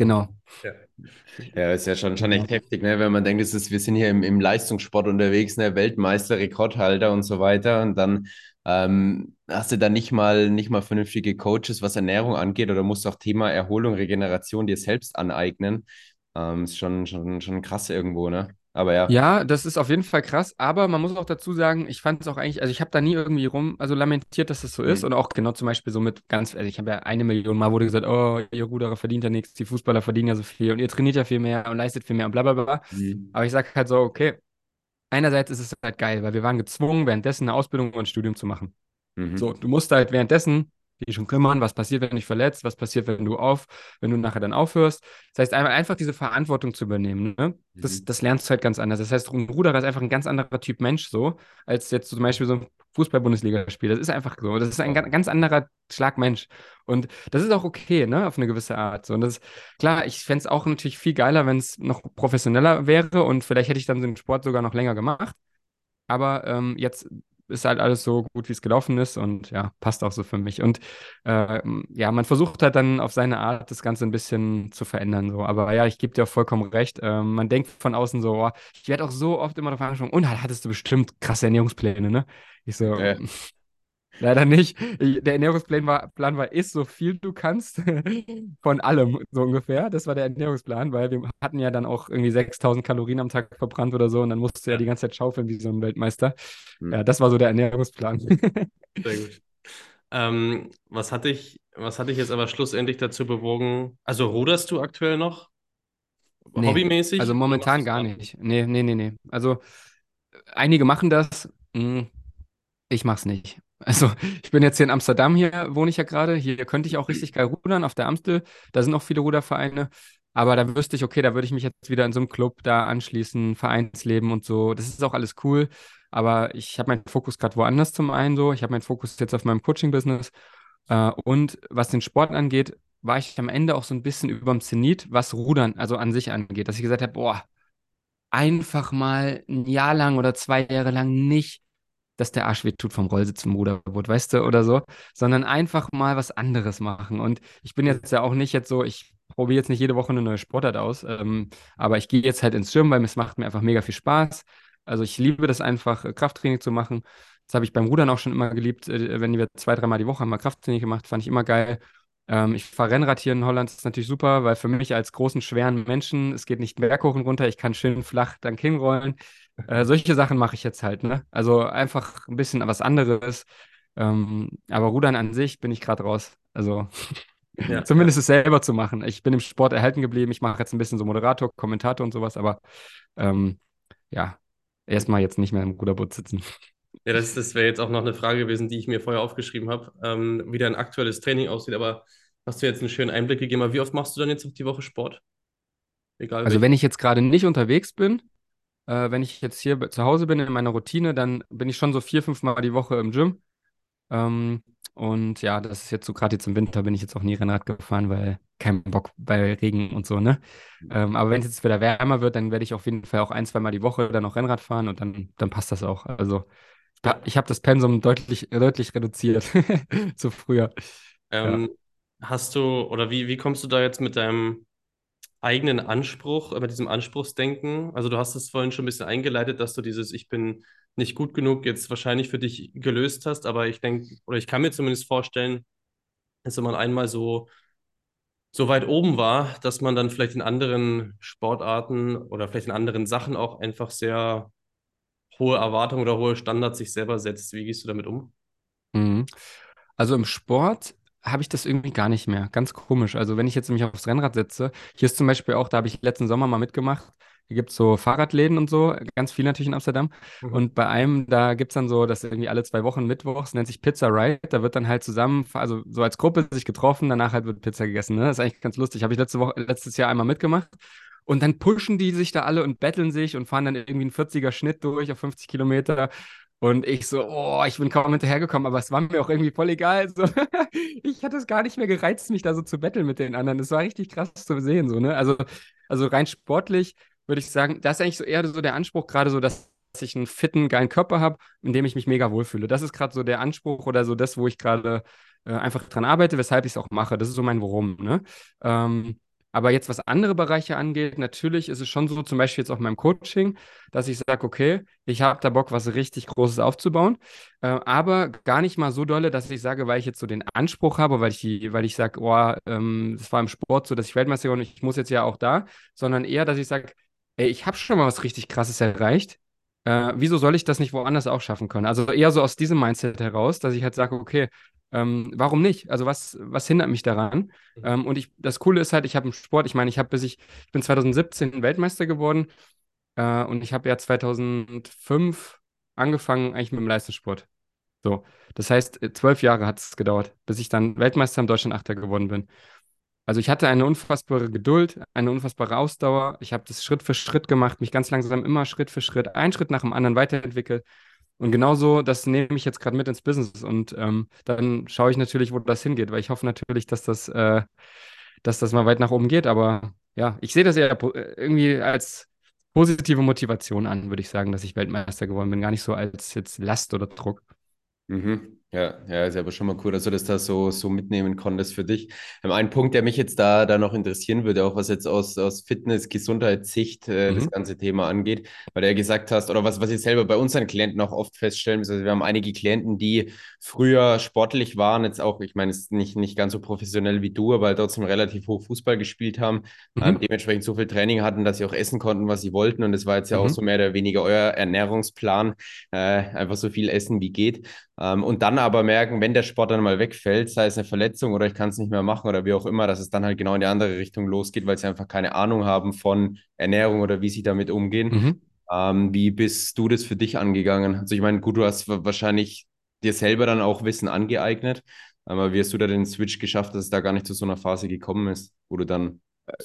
Genau. Ja. ja, ist ja schon, schon echt heftig, ne? wenn man denkt, es ist, wir sind hier im, im Leistungssport unterwegs, ne? Weltmeister, Rekordhalter und so weiter und dann ähm, hast du da nicht mal, nicht mal vernünftige Coaches, was Ernährung angeht, oder musst du auch Thema Erholung, Regeneration dir selbst aneignen? Ähm, ist schon, schon, schon krass irgendwo, ne? Aber ja. Ja, das ist auf jeden Fall krass, aber man muss auch dazu sagen, ich fand es auch eigentlich, also ich habe da nie irgendwie rum, also lamentiert, dass das so mhm. ist und auch genau zum Beispiel so mit ganz, also ich habe ja eine Million Mal wurde gesagt, oh, ihr Ruderer verdient ja nichts, die Fußballer verdienen ja so viel und ihr trainiert ja viel mehr und leistet viel mehr und bla bla bla. Mhm. Aber ich sage halt so, okay, einerseits ist es halt geil, weil wir waren gezwungen, währenddessen eine Ausbildung und ein Studium zu machen. Mhm. So, du musst halt währenddessen dich schon kümmern, was passiert, wenn du dich verletzt, was passiert, wenn du auf, wenn du nachher dann aufhörst. Das heißt, einfach diese Verantwortung zu übernehmen, ne? das, mhm. das lernst du halt ganz anders. Das heißt, ein Ruderer ist einfach ein ganz anderer Typ Mensch so, als jetzt zum Beispiel so ein Fußball-Bundesligaspiel. Das ist einfach so. Das ist ein ganz anderer Schlag Mensch. Und das ist auch okay, ne, auf eine gewisse Art. So, und das ist, klar, ich fände es auch natürlich viel geiler, wenn es noch professioneller wäre und vielleicht hätte ich dann den Sport sogar noch länger gemacht. Aber ähm, jetzt ist halt alles so gut, wie es gelaufen ist und ja, passt auch so für mich. Und äh, ja, man versucht halt dann auf seine Art das Ganze ein bisschen zu verändern. So. Aber ja, ich gebe dir auch vollkommen recht. Äh, man denkt von außen so, oh, ich werde auch so oft immer darauf angesprochen, und hattest du bestimmt krasse Ernährungspläne, ne? Ich so, ja. Leider nicht. Der Ernährungsplan war, Plan war, isst so viel du kannst von allem, so ungefähr. Das war der Ernährungsplan, weil wir hatten ja dann auch irgendwie 6000 Kalorien am Tag verbrannt oder so und dann musste ja die ganze Zeit schaufeln wie so ein Weltmeister. Hm. Ja, das war so der Ernährungsplan. Sehr gut. Ähm, was hat dich, was hat dich jetzt aber schlussendlich dazu bewogen? Also ruderst du aktuell noch? Nee, Hobbymäßig? Also momentan gar nicht. Nee, nee, nee, nee. Also einige machen das. Hm, ich mach's nicht. Also, ich bin jetzt hier in Amsterdam, hier wohne ich ja gerade. Hier könnte ich auch richtig geil rudern auf der Amstel. Da sind auch viele Rudervereine. Aber da wüsste ich, okay, da würde ich mich jetzt wieder in so einem Club da anschließen, Vereinsleben und so. Das ist auch alles cool. Aber ich habe meinen Fokus gerade woanders zum einen so. Ich habe meinen Fokus jetzt auf meinem Coaching-Business. Äh, und was den Sport angeht, war ich am Ende auch so ein bisschen überm Zenit, was Rudern also an sich angeht. Dass ich gesagt habe, boah, einfach mal ein Jahr lang oder zwei Jahre lang nicht dass der Arsch wehtut vom Rollsitz im Ruderboot, weißt du, oder so, sondern einfach mal was anderes machen. Und ich bin jetzt ja auch nicht jetzt so, ich probiere jetzt nicht jede Woche eine neue Sportart aus, ähm, aber ich gehe jetzt halt ins Schirm, weil es macht mir einfach mega viel Spaß. Also ich liebe das einfach, äh, Krafttraining zu machen. Das habe ich beim Rudern auch schon immer geliebt. Äh, wenn wir zwei, dreimal die Woche haben wir Krafttraining gemacht, fand ich immer geil. Ähm, ich fahre Rennrad hier in Holland, das ist natürlich super, weil für mich als großen, schweren Menschen, es geht nicht berghoch und runter, ich kann schön flach dann hinrollen. Äh, solche Sachen mache ich jetzt halt, ne? Also einfach ein bisschen was anderes. Ähm, aber Rudern an sich bin ich gerade raus. Also ja, zumindest es selber zu machen. Ich bin im Sport erhalten geblieben. Ich mache jetzt ein bisschen so Moderator, Kommentator und sowas, aber ähm, ja, erstmal jetzt nicht mehr im Ruderboot sitzen. Ja, das, das wäre jetzt auch noch eine Frage gewesen, die ich mir vorher aufgeschrieben habe, ähm, wie dein aktuelles Training aussieht. Aber hast du jetzt einen schönen Einblick gegeben. Aber wie oft machst du dann jetzt auf die Woche Sport? Egal. Also, welchen. wenn ich jetzt gerade nicht unterwegs bin, äh, wenn ich jetzt hier zu Hause bin in meiner Routine, dann bin ich schon so vier, fünf Mal die Woche im Gym. Ähm, und ja, das ist jetzt so, gerade jetzt im Winter bin ich jetzt auch nie Rennrad gefahren, weil kein Bock bei Regen und so, ne? Ähm, aber wenn es jetzt wieder wärmer wird, dann werde ich auf jeden Fall auch ein, zwei Mal die Woche dann noch Rennrad fahren und dann, dann passt das auch. Also ich habe das Pensum deutlich, deutlich reduziert zu früher. Ähm, ja. Hast du, oder wie, wie kommst du da jetzt mit deinem eigenen Anspruch, mit diesem Anspruchsdenken? Also du hast es vorhin schon ein bisschen eingeleitet, dass du dieses Ich bin nicht gut genug jetzt wahrscheinlich für dich gelöst hast, aber ich denke, oder ich kann mir zumindest vorstellen, dass wenn man einmal so, so weit oben war, dass man dann vielleicht in anderen Sportarten oder vielleicht in anderen Sachen auch einfach sehr hohe Erwartungen oder hohe Standards sich selber setzt. Wie gehst du damit um? Mhm. Also im Sport habe ich das irgendwie gar nicht mehr. Ganz komisch. Also wenn ich jetzt mich aufs Rennrad setze, hier ist zum Beispiel auch, da habe ich letzten Sommer mal mitgemacht. Hier gibt es so Fahrradläden und so, ganz viel natürlich in Amsterdam. Mhm. Und bei einem, da gibt es dann so, das irgendwie alle zwei Wochen Mittwochs, nennt sich Pizza Ride. Da wird dann halt zusammen, also so als Gruppe sich getroffen, danach halt wird Pizza gegessen. Ne? Das ist eigentlich ganz lustig. Habe ich letzte Woche, letztes Jahr einmal mitgemacht. Und dann pushen die sich da alle und betteln sich und fahren dann irgendwie einen 40er Schnitt durch auf 50 Kilometer. Und ich so, oh, ich bin kaum hinterhergekommen, aber es war mir auch irgendwie voll egal. So. ich hatte es gar nicht mehr gereizt, mich da so zu betteln mit den anderen. Das war richtig krass zu sehen, so, ne? Also, also rein sportlich würde ich sagen, das ist eigentlich so eher so der Anspruch, gerade so, dass ich einen fitten, geilen Körper habe, in dem ich mich mega wohlfühle. Das ist gerade so der Anspruch oder so das, wo ich gerade äh, einfach dran arbeite, weshalb ich es auch mache. Das ist so mein Warum, ne? Ähm, aber jetzt, was andere Bereiche angeht, natürlich ist es schon so, zum Beispiel jetzt auch in meinem Coaching, dass ich sage, okay, ich habe da Bock, was richtig Großes aufzubauen, äh, aber gar nicht mal so dolle, dass ich sage, weil ich jetzt so den Anspruch habe, weil ich, weil ich sage, oh, ähm, das war im Sport so, dass ich Weltmeister bin, ich muss jetzt ja auch da, sondern eher, dass ich sage, ey, ich habe schon mal was richtig Krasses erreicht. Äh, wieso soll ich das nicht woanders auch schaffen können? Also eher so aus diesem Mindset heraus, dass ich halt sage, okay, ähm, warum nicht? Also was, was hindert mich daran? Mhm. Ähm, und ich, das Coole ist halt, ich habe im Sport, ich meine, ich habe bis ich, ich bin 2017 Weltmeister geworden äh, und ich habe ja 2005 angefangen eigentlich mit dem Leistungssport. So, das heißt, äh, zwölf Jahre hat es gedauert, bis ich dann Weltmeister im Deutschland Achter geworden bin. Also ich hatte eine unfassbare Geduld, eine unfassbare Ausdauer. Ich habe das Schritt für Schritt gemacht, mich ganz langsam immer Schritt für Schritt, einen Schritt nach dem anderen weiterentwickelt. Und genauso, das nehme ich jetzt gerade mit ins Business und ähm, dann schaue ich natürlich, wo das hingeht, weil ich hoffe natürlich, dass das, äh, dass das mal weit nach oben geht. Aber ja, ich sehe das ja irgendwie als positive Motivation an, würde ich sagen, dass ich Weltmeister geworden bin. Gar nicht so als jetzt Last oder Druck. Mhm. Ja, ja, ist aber schon mal cool, dass du das da so, so mitnehmen konntest für dich. Ähm, ein Punkt, der mich jetzt da, da noch interessieren würde, auch was jetzt aus, aus Fitness, Gesundheitssicht äh, das Mhm. ganze Thema angeht, weil du ja gesagt hast, oder was, was ich selber bei unseren Klienten auch oft feststellen, also wir haben einige Klienten, die früher sportlich waren, jetzt auch, ich meine, es ist nicht, nicht ganz so professionell wie du, aber trotzdem relativ hoch Fußball gespielt haben, ähm, Mhm. dementsprechend so viel Training hatten, dass sie auch essen konnten, was sie wollten. Und das war jetzt ja auch Mhm. so mehr oder weniger euer Ernährungsplan, äh, einfach so viel essen wie geht. Ähm, und dann aber merken, wenn der Sport dann mal wegfällt, sei es eine Verletzung oder ich kann es nicht mehr machen oder wie auch immer, dass es dann halt genau in die andere Richtung losgeht, weil sie einfach keine Ahnung haben von Ernährung oder wie sie damit umgehen. Mhm. Ähm, wie bist du das für dich angegangen? Also ich meine, gut, du hast wahrscheinlich dir selber dann auch Wissen angeeignet, aber wie hast du da den Switch geschafft, dass es da gar nicht zu so einer Phase gekommen ist, wo du dann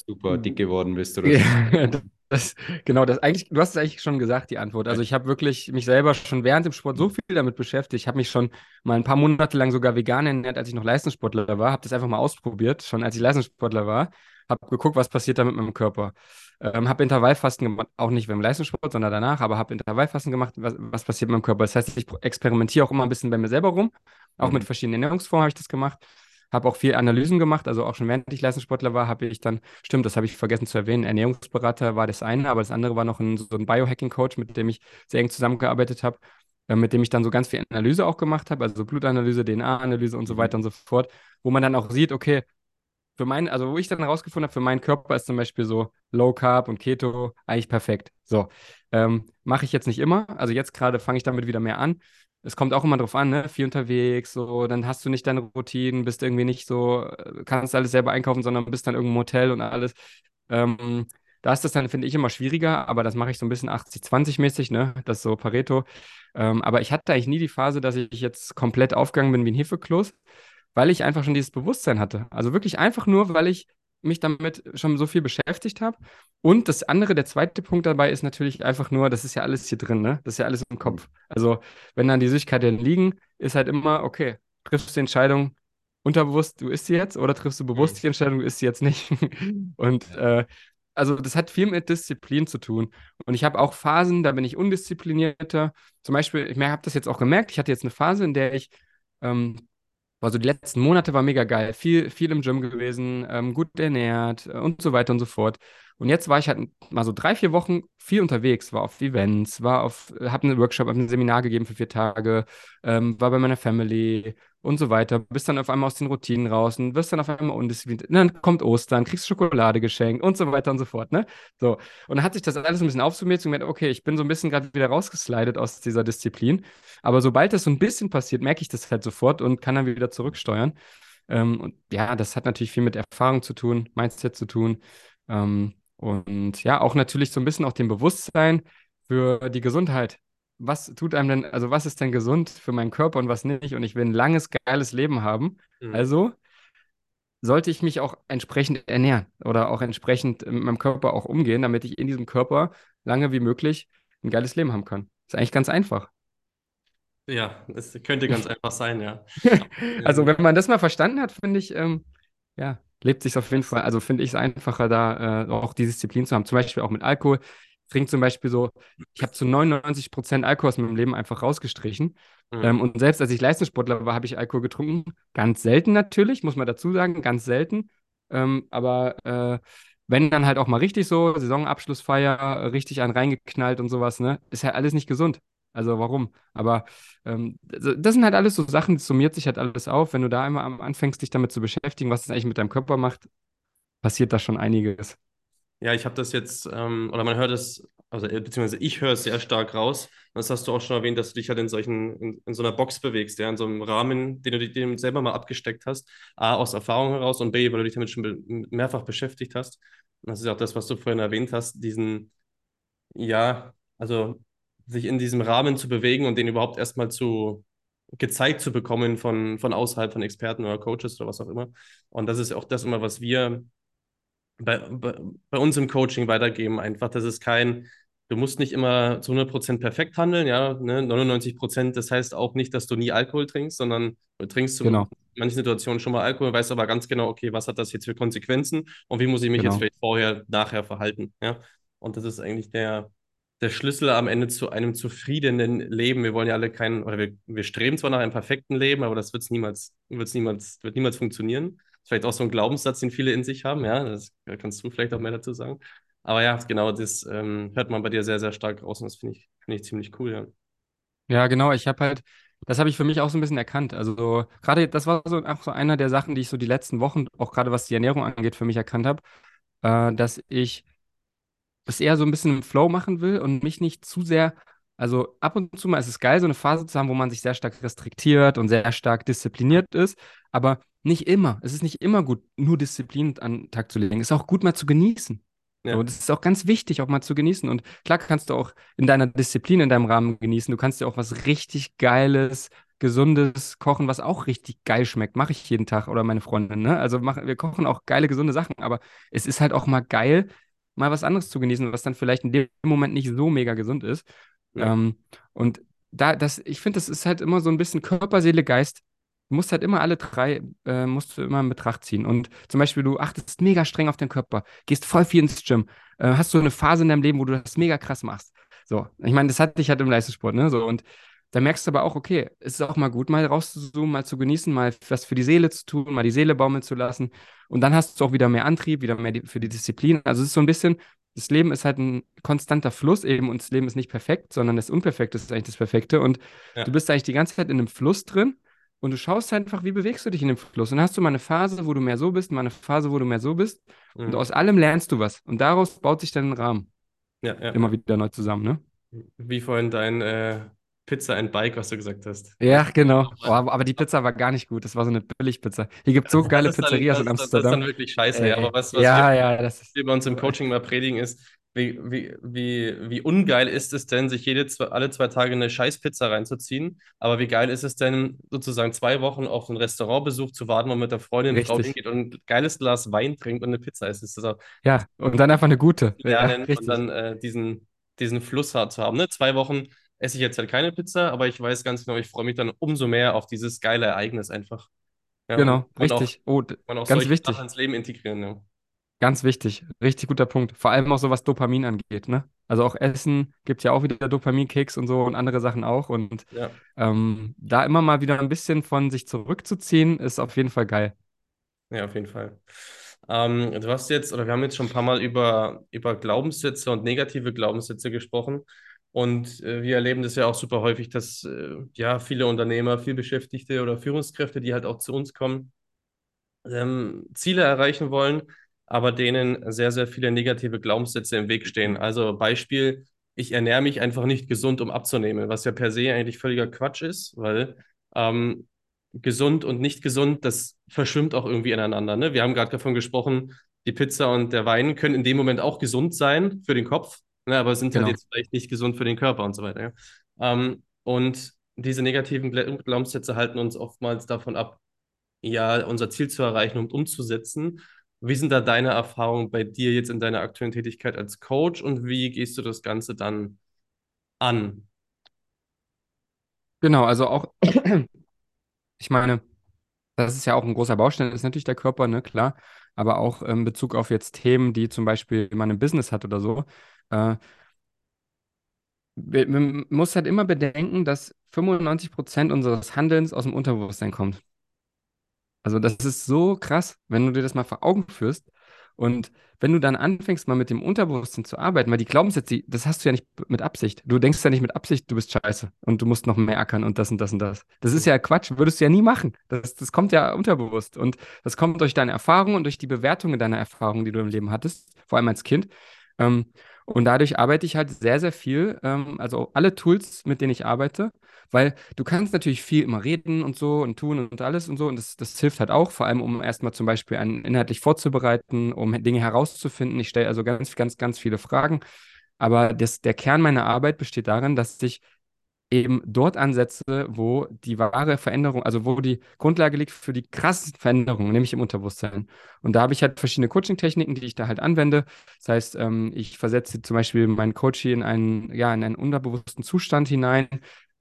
super dick geworden bist oder so? Das, genau, das eigentlich, du hast es eigentlich schon gesagt, die Antwort. Also ich habe wirklich mich selber schon während dem Sport so viel damit beschäftigt. Ich habe mich schon mal ein paar Monate lang sogar vegan ernährt, als ich noch Leistungssportler war. Habe das einfach mal ausprobiert, schon als ich Leistungssportler war. Habe geguckt, was passiert da mit meinem Körper. Ähm, habe Intervallfasten gemacht, auch nicht beim Leistungssport, sondern danach, aber habe Intervallfasten gemacht, was, was passiert mit meinem Körper. Das heißt, ich experimentiere auch immer ein bisschen bei mir selber rum. Auch Mhm. mit verschiedenen Ernährungsformen habe ich das gemacht. Habe auch viel Analysen gemacht, also auch schon während ich Leistungssportler war, habe ich dann, stimmt, das habe ich vergessen zu erwähnen, Ernährungsberater war das eine, aber das andere war noch ein, so ein Biohacking-Coach, mit dem ich sehr eng zusammengearbeitet habe, äh, mit dem ich dann so ganz viel Analyse auch gemacht habe, also Blutanalyse, DNA-Analyse und so weiter und so fort, wo man dann auch sieht, okay, für meinen, also wo ich dann herausgefunden habe, für meinen Körper ist zum Beispiel so Low Carb und Keto eigentlich perfekt. So, ähm, mache ich jetzt nicht immer. Also jetzt gerade fange ich damit wieder mehr an. Es kommt auch immer drauf an, ne? Viel unterwegs, so, dann hast du nicht deine Routinen, bist irgendwie nicht so, äh, kannst alles selber einkaufen, sondern bist dann irgendwo im Hotel und alles. Ähm, da ist das dann, finde ich, immer schwieriger, aber das mache ich so ein bisschen 80-20-mäßig, ne? Das ist so Pareto. Ähm, aber ich hatte eigentlich nie die Phase, dass ich jetzt komplett aufgegangen bin wie ein Hefekloß weil ich einfach schon dieses Bewusstsein hatte. Also wirklich einfach nur, weil ich mich damit schon so viel beschäftigt habe. Und das andere, der zweite Punkt dabei ist natürlich einfach nur, das ist ja alles hier drin, ne? Das ist ja alles im Kopf. Also, wenn dann die Süßigkeiten liegen, ist halt immer, okay, triffst du die Entscheidung unterbewusst, du isst sie jetzt, oder triffst du bewusst die Entscheidung, du isst sie jetzt nicht. Und äh, also das hat viel mit Disziplin zu tun. Und ich habe auch Phasen, da bin ich undisziplinierter. Zum Beispiel, ich habe das jetzt auch gemerkt, ich hatte jetzt eine Phase, in der ich ähm, also die letzten Monate war mega geil. Viel, viel im Gym gewesen, ähm, gut ernährt äh, und so weiter und so fort. Und jetzt war ich halt mal so drei, vier Wochen viel unterwegs, war auf Events, war auf, habe einen Workshop, habe ein Seminar gegeben für vier Tage, ähm, war bei meiner Family und so weiter. Bist dann auf einmal aus den Routinen raus und wirst dann auf einmal undiszipliniert. Dann kommt Ostern, kriegst Schokolade geschenkt und so weiter und so fort, ne? So. Und dann hat sich das alles ein bisschen aufsummiert und gemerkt, okay, ich bin so ein bisschen gerade wieder rausgeslidet aus dieser Disziplin. Aber sobald das so ein bisschen passiert, merke ich das halt sofort und kann dann wieder zurücksteuern. Ähm, und ja, das hat natürlich viel mit Erfahrung zu tun, Mindset zu tun. Ähm, und ja, auch natürlich so ein bisschen auch dem Bewusstsein für die Gesundheit. Was tut einem denn, also was ist denn gesund für meinen Körper und was nicht? Und ich will ein langes, geiles Leben haben. Mhm. Also sollte ich mich auch entsprechend ernähren oder auch entsprechend mit meinem Körper auch umgehen, damit ich in diesem Körper lange wie möglich ein geiles Leben haben kann. Ist eigentlich ganz einfach. Ja, es könnte ganz einfach sein, ja. Also, wenn man das mal verstanden hat, finde ich, ähm, ja, lebt sich auf jeden Fall, also finde ich es einfacher, da äh, auch die Disziplin zu haben. Zum Beispiel auch mit Alkohol. Ich trinke zum Beispiel so, ich habe zu 99 Prozent Alkohol aus meinem Leben einfach rausgestrichen. Mhm. Ähm, und selbst als ich Leistungssportler war, habe ich Alkohol getrunken. Ganz selten natürlich, muss man dazu sagen, ganz selten. Ähm, aber äh, wenn dann halt auch mal richtig so, Saisonabschlussfeier, richtig einen reingeknallt und sowas, ne, ist ja alles nicht gesund. Also warum? Aber ähm, das das sind halt alles so Sachen, das summiert sich halt alles auf. Wenn du da einmal anfängst, dich damit zu beschäftigen, was das eigentlich mit deinem Körper macht, passiert da schon einiges. Ja, ich habe das jetzt, ähm, oder man hört es, also äh, beziehungsweise ich höre es sehr stark raus. Das hast du auch schon erwähnt, dass du dich halt in solchen, in, in so einer Box bewegst, ja, in so einem Rahmen, den du dir selber mal abgesteckt hast. A, aus Erfahrung heraus und B, weil du dich damit schon be mehrfach beschäftigt hast. Und das ist auch das, was du vorhin erwähnt hast, diesen, ja, also sich in diesem Rahmen zu bewegen und den überhaupt erstmal zu gezeigt zu bekommen von, von außerhalb von Experten oder Coaches oder was auch immer. Und das ist auch das immer, was wir bei, bei, bei uns im Coaching weitergeben. Einfach, das ist kein, du musst nicht immer zu 100% perfekt handeln, ja, ne? 99%, das heißt auch nicht, dass du nie Alkohol trinkst, sondern du trinkst zu Genau, manchen Situationen schon mal Alkohol, weißt aber ganz genau, okay, was hat das jetzt für Konsequenzen und wie muss ich mich jetzt genau. vielleicht vorher, nachher verhalten, ja. Und das ist eigentlich der, der Schlüssel am Ende zu einem zufriedenen Leben. Wir wollen ja alle keinen, oder wir, wir streben zwar nach einem perfekten Leben, aber das wird's niemals, wird's niemals, wird niemals funktionieren. Ist vielleicht auch so ein Glaubenssatz, den viele in sich haben, ja. Das kannst du vielleicht auch mehr dazu sagen. Aber ja, genau, das ähm, hört man bei dir sehr, sehr stark raus und das finde ich, finde ich ziemlich cool, ja. Ja, genau. Ich habe halt, das habe ich für mich auch so ein bisschen erkannt. Also so, gerade das war so auch so einer der Sachen, die ich so die letzten Wochen, auch gerade was die Ernährung angeht, für mich erkannt habe, äh, dass ich es eher so ein bisschen im Flow machen will und mich nicht zu sehr, also ab und zu mal ist es geil, so eine Phase zu haben, wo man sich sehr stark restriktiert und sehr stark diszipliniert ist, aber nicht immer. Es ist nicht immer gut, nur Disziplin an den Tag zu legen. Es ist auch gut, mal zu genießen. Ja. So, das ist auch ganz wichtig, auch mal zu genießen. Und klar kannst du auch in deiner Disziplin, in deinem Rahmen genießen. Du kannst dir auch was richtig Geiles, Gesundes kochen, was auch richtig geil schmeckt. Mache ich jeden Tag oder meine Freundin. Ne? Also mach, wir kochen auch geile, gesunde Sachen. Aber es ist halt auch mal geil, mal was anderes zu genießen, was dann vielleicht in dem Moment nicht so mega gesund ist. Ja. Ähm, und da, das, ich finde, das ist halt immer so ein bisschen Körper, Seele, Geist. Du musst halt immer alle drei, äh, musst du immer in Betracht ziehen. Und zum Beispiel, du achtest mega streng auf den Körper, gehst voll viel ins Gym, äh, hast so eine Phase in deinem Leben, wo du das mega krass machst. So, ich meine, das hatte ich halt im Leistungssport, ne? So, und da merkst du aber auch, okay, es ist auch mal gut, mal rauszuzoomen, mal zu genießen, mal was für die Seele zu tun, mal die Seele baumeln zu lassen. Und dann hast du auch wieder mehr Antrieb, wieder mehr für die Disziplin. Also es ist so ein bisschen, das Leben ist halt ein konstanter Fluss eben und das Leben ist nicht perfekt, sondern das Unperfekte ist eigentlich das Perfekte. Und Ja. du bist eigentlich die ganze Zeit in einem Fluss drin und du schaust einfach, wie bewegst du dich in dem Fluss. Und dann hast du mal eine Phase, wo du mehr so bist, mal eine Phase, wo du mehr so bist. Und Mhm. aus allem lernst du was. Und daraus baut sich dann ein Rahmen Ja, ja. immer wieder neu zusammen, ne? Wie vorhin dein äh, Pizza and Bike, was du gesagt hast. Ja, genau. Oh, aber die Pizza war gar nicht gut. Das war so eine Billigpizza. Hier gibt es so geile dann, Pizzerias das, in das, das ist dann Amsterdam. wirklich scheiße. ja. Ey, Aber was, was ja, wir, ja, das ist wir bei uns im Coaching mal predigen ist, wie, wie, wie, wie ungeil ist es denn, sich jede zwei, alle zwei Tage eine Scheißpizza reinzuziehen? Aber wie geil ist es denn, sozusagen zwei Wochen auf einen Restaurantbesuch zu warten, wo man mit der Freundin, richtig. hingeht und ein geiles Glas Wein trinkt und eine Pizza isst? Das ist auch Ja, und dann einfach eine gute. Ja, lernen und richtig. dann äh, diesen, diesen Fluss hart zu haben. Ne? Zwei Wochen esse ich jetzt halt keine Pizza, aber ich weiß ganz genau, ich freue mich dann umso mehr auf dieses geile Ereignis einfach. Ja, und, Genau, und auch, richtig. Oh, und auch ganz solche wichtig. Sachen ins Leben integrieren. Ja. Ganz wichtig. Richtig guter Punkt. Vor allem auch so, was Dopamin angeht, ne? Also auch Essen gibt es ja auch wieder Dopaminkicks und so und andere Sachen auch. Und Ja. ähm, da immer mal wieder ein bisschen von sich zurückzuziehen, ist auf jeden Fall geil. Ja, auf jeden Fall. Ähm, du hast jetzt, oder wir haben jetzt schon ein paar Mal über, über Glaubenssätze und negative Glaubenssätze gesprochen. Und äh, wir erleben das ja auch super häufig, dass äh, ja viele Unternehmer, viel Beschäftigte oder Führungskräfte, die halt auch zu uns kommen, ähm, Ziele erreichen wollen, aber denen sehr, sehr viele negative Glaubenssätze im Weg stehen. Also Beispiel, ich ernähre mich einfach nicht gesund, um abzunehmen, was ja per se eigentlich völliger Quatsch ist, weil ähm, gesund und nicht gesund, das verschwimmt auch irgendwie ineinander. Ne? Wir haben gerade davon gesprochen, die Pizza und der Wein können in dem Moment auch gesund sein für den Kopf, ne? aber sind halt Genau. jetzt vielleicht nicht gesund für den Körper und so weiter. Ja? Ähm, und diese negativen Gla- Glaubenssätze halten uns oftmals davon ab, ja, unser Ziel zu erreichen und umzusetzen. Wie sind da deine Erfahrungen bei dir jetzt in deiner aktuellen Tätigkeit als Coach und wie gehst du das Ganze dann an? Genau, also auch, ich meine, das ist ja auch ein großer Baustein, ist natürlich der Körper, ne, klar, aber auch in Bezug auf jetzt Themen, die zum Beispiel man im Business hat oder so. Äh, man muss halt immer bedenken, dass 95% unseres Handelns aus dem Unterbewusstsein kommt. Also das ist so krass, wenn du dir das mal vor Augen führst. Und wenn du dann anfängst, mal mit dem Unterbewusstsein zu arbeiten, weil die Glaubenssätze, das hast du ja nicht mit Absicht. Du denkst ja nicht mit Absicht, du bist scheiße und du musst noch mehr ackern und das und das und das. Das ist ja Quatsch, würdest du ja nie machen. Das, das kommt ja unterbewusst. Und das kommt durch deine Erfahrungen und durch die Bewertungen deiner Erfahrungen, die du im Leben hattest, vor allem als Kind. Ähm, und dadurch arbeite ich halt sehr, sehr viel. Ähm, also alle Tools, mit denen ich arbeite, weil du kannst natürlich viel immer reden und so und tun und alles und so. Und das, das hilft halt auch, vor allem um erstmal zum Beispiel einen inhaltlich vorzubereiten, um Dinge herauszufinden. Ich stelle also ganz, ganz, ganz viele Fragen. Aber das, der Kern meiner Arbeit besteht darin, dass ich eben dort ansetze, wo die wahre Veränderung, also wo die Grundlage liegt für die krassen Veränderungen, nämlich im Unterbewusstsein. Und da habe ich halt verschiedene Coaching-Techniken, die ich da halt anwende. Das heißt, ähm, ich versetze zum Beispiel meinen Coach in einen, ja, in einen unterbewussten Zustand hinein.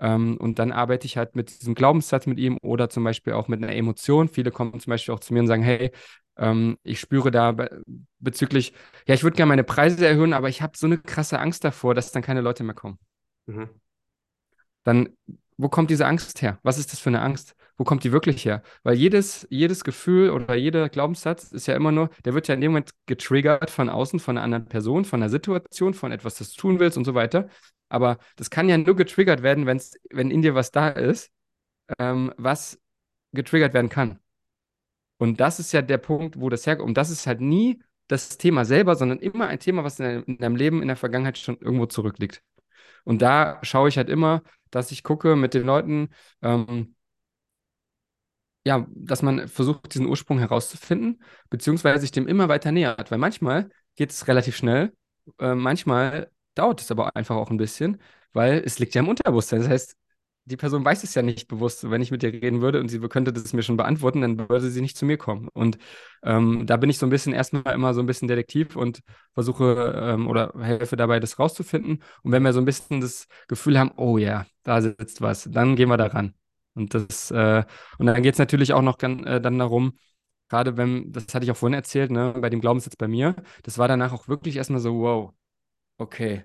Ähm, und dann arbeite ich halt mit diesem Glaubenssatz mit ihm oder zum Beispiel auch mit einer Emotion. Viele kommen zum Beispiel auch zu mir und sagen, hey, Ähm, ich spüre da be bezüglich, ja, ich würde gerne meine Preise erhöhen, aber ich habe so eine krasse Angst davor, dass dann keine Leute mehr kommen. Mhm. Dann, wo kommt diese Angst her? Was ist das für eine Angst? Wo kommt die wirklich her? Weil jedes, jedes Gefühl oder jeder Glaubenssatz ist ja immer nur, der wird ja in dem Moment getriggert von außen, von einer anderen Person, von einer Situation, von etwas, das du tun willst und so weiter. Aber das kann ja nur getriggert werden, wenn's, wenn in dir was da ist, ähm, was getriggert werden kann. Und das ist ja der Punkt, wo das herkommt. Und das ist halt nie das Thema selber, sondern immer ein Thema, was in deinem, in deinem Leben in der Vergangenheit schon irgendwo zurückliegt. Und da schaue ich halt immer, dass ich gucke mit den Leuten, ähm, ja, dass man versucht, diesen Ursprung herauszufinden, beziehungsweise sich dem immer weiter nähert. Weil manchmal geht es relativ schnell, äh, manchmal dauert es aber einfach auch ein bisschen, weil es liegt ja im Unterbewusstsein. Das heißt, die Person weiß es ja nicht bewusst. Wenn ich mit ihr reden würde und sie könnte das mir schon beantworten, dann würde sie nicht zu mir kommen. Und ähm, da bin ich so ein bisschen erstmal immer so ein bisschen Detektiv und versuche ähm, oder helfe dabei, das rauszufinden. Und wenn wir so ein bisschen das Gefühl haben, oh ja, da sitzt was, dann gehen wir da ran. Und das, äh, und dann geht es natürlich auch noch äh, dann darum, gerade wenn, das hatte ich auch vorhin erzählt, ne, bei dem Glaubenssatz bei mir, das war danach auch wirklich erstmal so, wow, okay,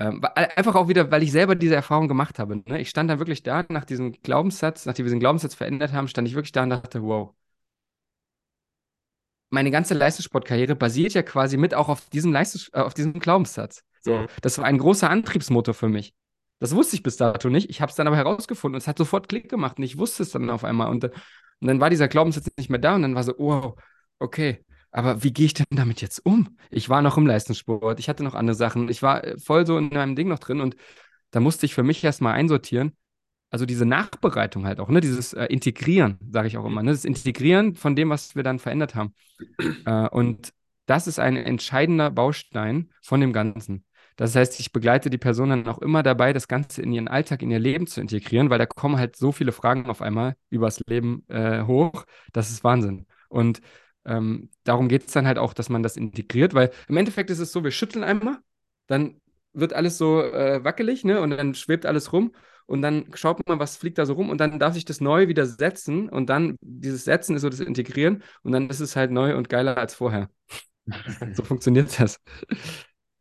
ähm, einfach auch wieder, weil ich selber diese Erfahrung gemacht habe. Ne? Ich stand dann wirklich da nach diesem Glaubenssatz, nachdem wir diesen Glaubenssatz verändert haben, stand ich wirklich da und dachte, wow. Meine ganze Leistungssportkarriere basiert ja quasi mit auch auf diesem, Leistungs äh, auf diesem Glaubenssatz. So, mhm. Das war ein großer Antriebsmotor für mich. Das wusste ich bis dato nicht. Ich habe es dann aber herausgefunden und es hat sofort Klick gemacht und ich wusste es dann auf einmal. Und, und dann war dieser Glaubenssatz nicht mehr da und dann war so, wow, okay, aber wie gehe ich denn damit jetzt um? Ich war noch im Leistungssport, ich hatte noch andere Sachen, ich war äh, voll so in meinem Ding noch drin und da musste ich für mich erstmal einsortieren. Also diese Nachbereitung halt auch, ne? Dieses äh, Integrieren, sage ich auch immer, ne? Das Integrieren von dem, was wir dann verändert haben. Äh, und das ist ein entscheidender Baustein von dem Ganzen. Das heißt, ich begleite die Person dann auch immer dabei, das Ganze in ihren Alltag, in ihr Leben zu integrieren, weil da kommen halt so viele Fragen auf einmal übers Leben äh, hoch. Das ist Wahnsinn. Und ähm, darum geht es dann halt auch, dass man das integriert, weil im Endeffekt ist es so, wir schütteln einmal, dann wird alles so äh, wackelig, ne? Und dann schwebt alles rum und dann schaut man, was fliegt da so rum und dann darf sich das neu wieder setzen und dann dieses Setzen ist so das Integrieren und dann ist es halt neu und geiler als vorher. so funktioniert das.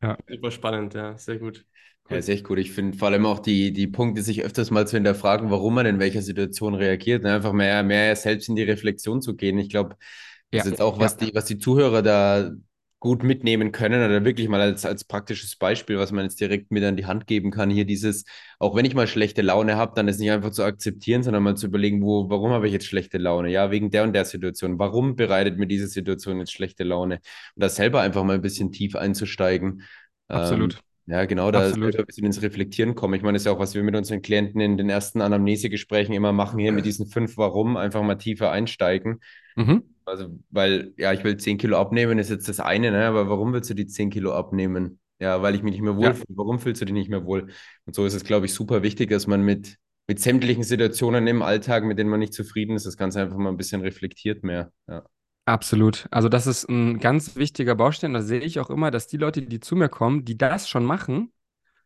ja. Super spannend, ja, sehr gut. Ja, ist echt gut. Ich finde vor allem auch die, die Punkte, sich öfters mal zu hinterfragen, warum man in welcher Situation reagiert, ne? einfach mehr, mehr selbst in die Reflexion zu gehen. Ich glaube, das ist jetzt auch, was, die, was die Zuhörer da gut mitnehmen können oder wirklich mal als, als praktisches Beispiel, was man jetzt direkt mit an die Hand geben kann. Hier dieses, auch wenn ich mal schlechte Laune habe, dann ist nicht einfach zu akzeptieren, sondern mal zu überlegen, wo, warum habe ich jetzt schlechte Laune? Ja, wegen der und der Situation. Warum bereitet mir diese Situation jetzt schlechte Laune? Und da selber einfach mal ein bisschen tief einzusteigen. Absolut. Ähm, ja, genau, da ein bisschen ins Reflektieren kommen. Ich meine, das ist ja auch, was wir mit unseren Klienten in den ersten Anamnesegesprächen immer machen, hier mit diesen fünf Warum, einfach mal tiefer einsteigen. Mhm. Also, weil, ja, ich will 10 Kilo abnehmen, ist jetzt das eine, ne? aber warum willst du die 10 Kilo abnehmen? Ja, weil ich mich nicht mehr wohlfühle. Ja. Warum fühlst du dich nicht mehr wohl? Und so ist es, glaube ich, super wichtig, dass man mit, mit sämtlichen Situationen im Alltag, mit denen man nicht zufrieden ist, das Ganze einfach mal ein bisschen reflektiert mehr. Ja. Absolut. Also das ist ein ganz wichtiger Baustein. Da sehe ich auch immer, dass die Leute, die zu mir kommen, die das schon machen,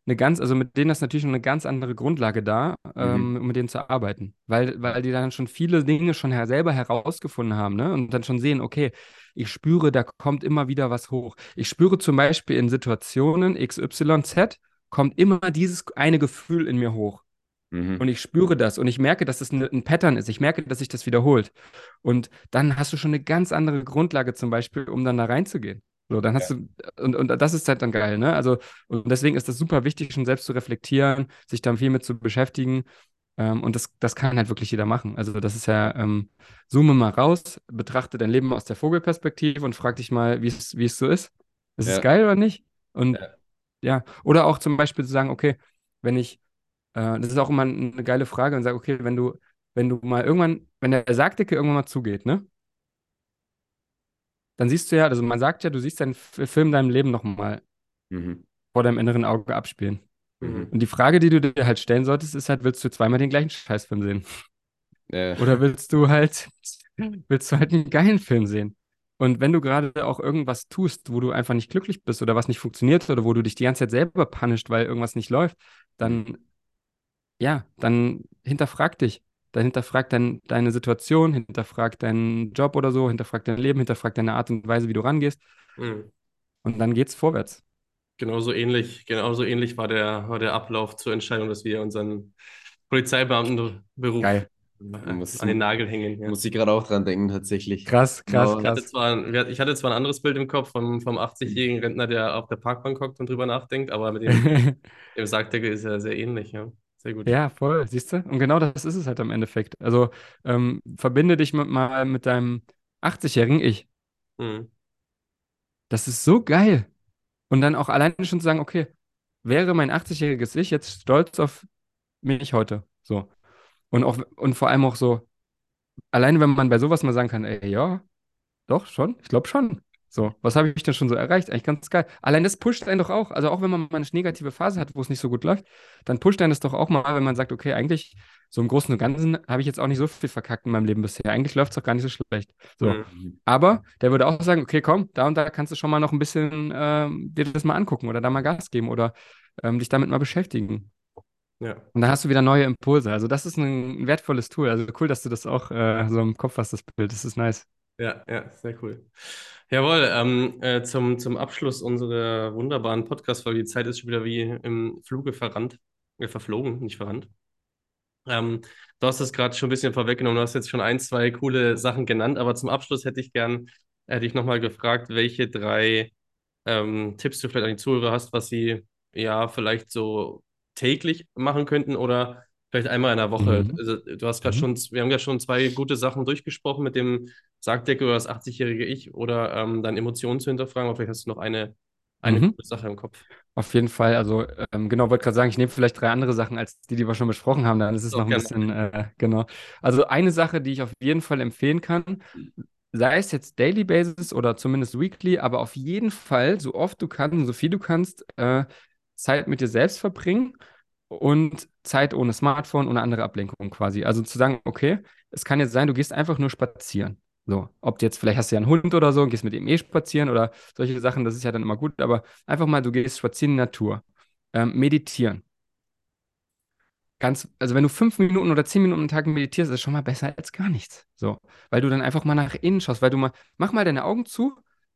eine ganz, also mit denen ist natürlich eine ganz andere Grundlage da, mhm. ähm, um mit denen zu arbeiten. Weil, weil die dann schon viele Dinge schon her selber herausgefunden haben, ne? Und dann schon sehen, okay, ich spüre, da kommt immer wieder was hoch. Ich spüre zum Beispiel in Situationen XYZ kommt immer dieses eine Gefühl in mir hoch. Mhm. Und ich spüre das und ich merke, dass das ein, ein, Pattern ist. Ich merke, dass sich das wiederholt. Und dann hast du schon eine ganz andere Grundlage zum Beispiel, um dann da reinzugehen. So, dann hast ja. du, und, und das ist halt dann geil, ne? Also, und deswegen ist das super wichtig, schon selbst zu reflektieren, sich dann viel mit zu beschäftigen. Ähm, und das, das kann halt wirklich jeder machen. Also, das ist ja, ähm, zoome mal raus, betrachte dein Leben aus der Vogelperspektive und frag dich mal, wie es, so ist. Ist ja. es geil oder nicht? Und ja. ja. oder auch zum Beispiel zu sagen, okay, wenn ich, äh, das ist auch immer eine geile Frage und sage, okay, wenn du, wenn du mal irgendwann, wenn der Sargdecke irgendwann mal zugeht, ne? dann siehst du ja, also man sagt ja, du siehst deinen Film deinem Leben nochmal mhm. vor deinem inneren Auge abspielen. Mhm. Und die Frage, die du dir halt stellen solltest, ist halt, willst du zweimal den gleichen Scheißfilm sehen? Äh. Oder willst du halt, willst du halt einen geilen Film sehen? Und wenn du gerade auch irgendwas tust, wo du einfach nicht glücklich bist oder was nicht funktioniert oder wo du dich die ganze Zeit selber punisht, weil irgendwas nicht läuft, dann, ja, dann hinterfrag dich. dann hinterfrag dein, deine Situation, hinterfrag deinen Job oder so, hinterfrag dein Leben, hinterfrag deine Art und Weise, wie du rangehst. Mhm. Und dann geht's vorwärts. Genauso ähnlich, genauso ähnlich war der, war der Ablauf zur Entscheidung, dass wir unseren Polizeibeamtenberuf Geil. Muss- an den Nagel hängen. Ja. Muss ich gerade auch dran denken, tatsächlich. Krass, krass, Genau. Ich hatte, krass. zwar, ich hatte zwar ein anderes Bild im Kopf vom, vom 80-jährigen Rentner, der auf der Parkbank hockt und drüber nachdenkt, aber mit dem, dem Sargdeckel ist er sehr ähnlich. Ja. Sehr gut. Ja, voll, siehst du? Und genau das ist es halt am Endeffekt. Also ähm, verbinde dich mit, mal mit deinem 80-jährigen Ich. Mhm. Das ist so geil. Und dann auch alleine schon zu sagen, okay, wäre mein 80-jähriges Ich jetzt stolz auf mich heute? So. Und auch, und vor allem auch so, alleine wenn man bei sowas mal sagen kann, ey, ja, doch, schon, ich glaube schon. So, was habe ich denn schon so erreicht? Eigentlich ganz geil. Allein das pusht einen doch auch. Also auch wenn man mal eine negative Phase hat, wo es nicht so gut läuft, dann pusht einen das doch auch mal, wenn man sagt, okay, eigentlich so im Großen und Ganzen habe ich jetzt auch nicht so viel verkackt in meinem Leben bisher. Eigentlich läuft es auch gar nicht so schlecht. So. Mhm. Aber der würde auch sagen, okay, komm, da und da kannst du schon mal noch ein bisschen ähm, dir das mal angucken oder da mal Gas geben oder ähm, dich damit mal beschäftigen. Ja. Und dann hast du wieder neue Impulse. Also das ist ein, wertvolles Tool. Also cool, dass du das auch äh, so im Kopf hast, das Bild. Das ist nice. Ja, ja, sehr cool. Jawohl, ähm, äh, zum, zum Abschluss unserer wunderbaren Podcast-Folge. Die Zeit ist schon wieder wie im Fluge verrannt, äh, verflogen, nicht verrannt. Ähm, du hast es gerade schon ein bisschen vorweggenommen, du hast jetzt schon ein, zwei coole Sachen genannt, aber zum Abschluss hätte ich gern äh, dich nochmal gefragt, welche drei ähm, Tipps du vielleicht an die Zuhörer hast, was sie ja vielleicht so täglich machen könnten oder vielleicht einmal in der Woche. Mhm. Also, du hast gerade Mhm. schon, wir haben ja schon zwei gute Sachen durchgesprochen mit dem Sargdeckel oder das 80-jährige Ich oder ähm, dann Emotionen zu hinterfragen, aber vielleicht hast du noch eine, eine Mhm. gute Sache im Kopf. Auf jeden Fall. Also ähm, genau, wollte gerade sagen, ich nehme vielleicht drei andere Sachen als die, die wir schon besprochen haben. Dann ist es So, noch ein bisschen, äh, genau. Also eine Sache, die ich auf jeden Fall empfehlen kann, sei es jetzt Daily Basis oder zumindest Weekly, aber auf jeden Fall, so oft du kannst, so viel du kannst, äh, Zeit mit dir selbst verbringen und Zeit ohne Smartphone, ohne andere Ablenkung quasi. Also zu sagen, okay, es kann jetzt sein, du gehst einfach nur spazieren. So, ob jetzt, vielleicht hast du ja einen Hund oder so und gehst mit ihm eh spazieren oder solche Sachen, das ist ja dann immer gut, aber einfach mal, du gehst spazieren in die Natur. Ähm, meditieren. Ganz, also wenn du fünf Minuten oder zehn Minuten am Tag meditierst, ist das schon mal besser als gar nichts. So, weil du dann einfach mal nach innen schaust, weil du mal, mach mal deine Augen zu.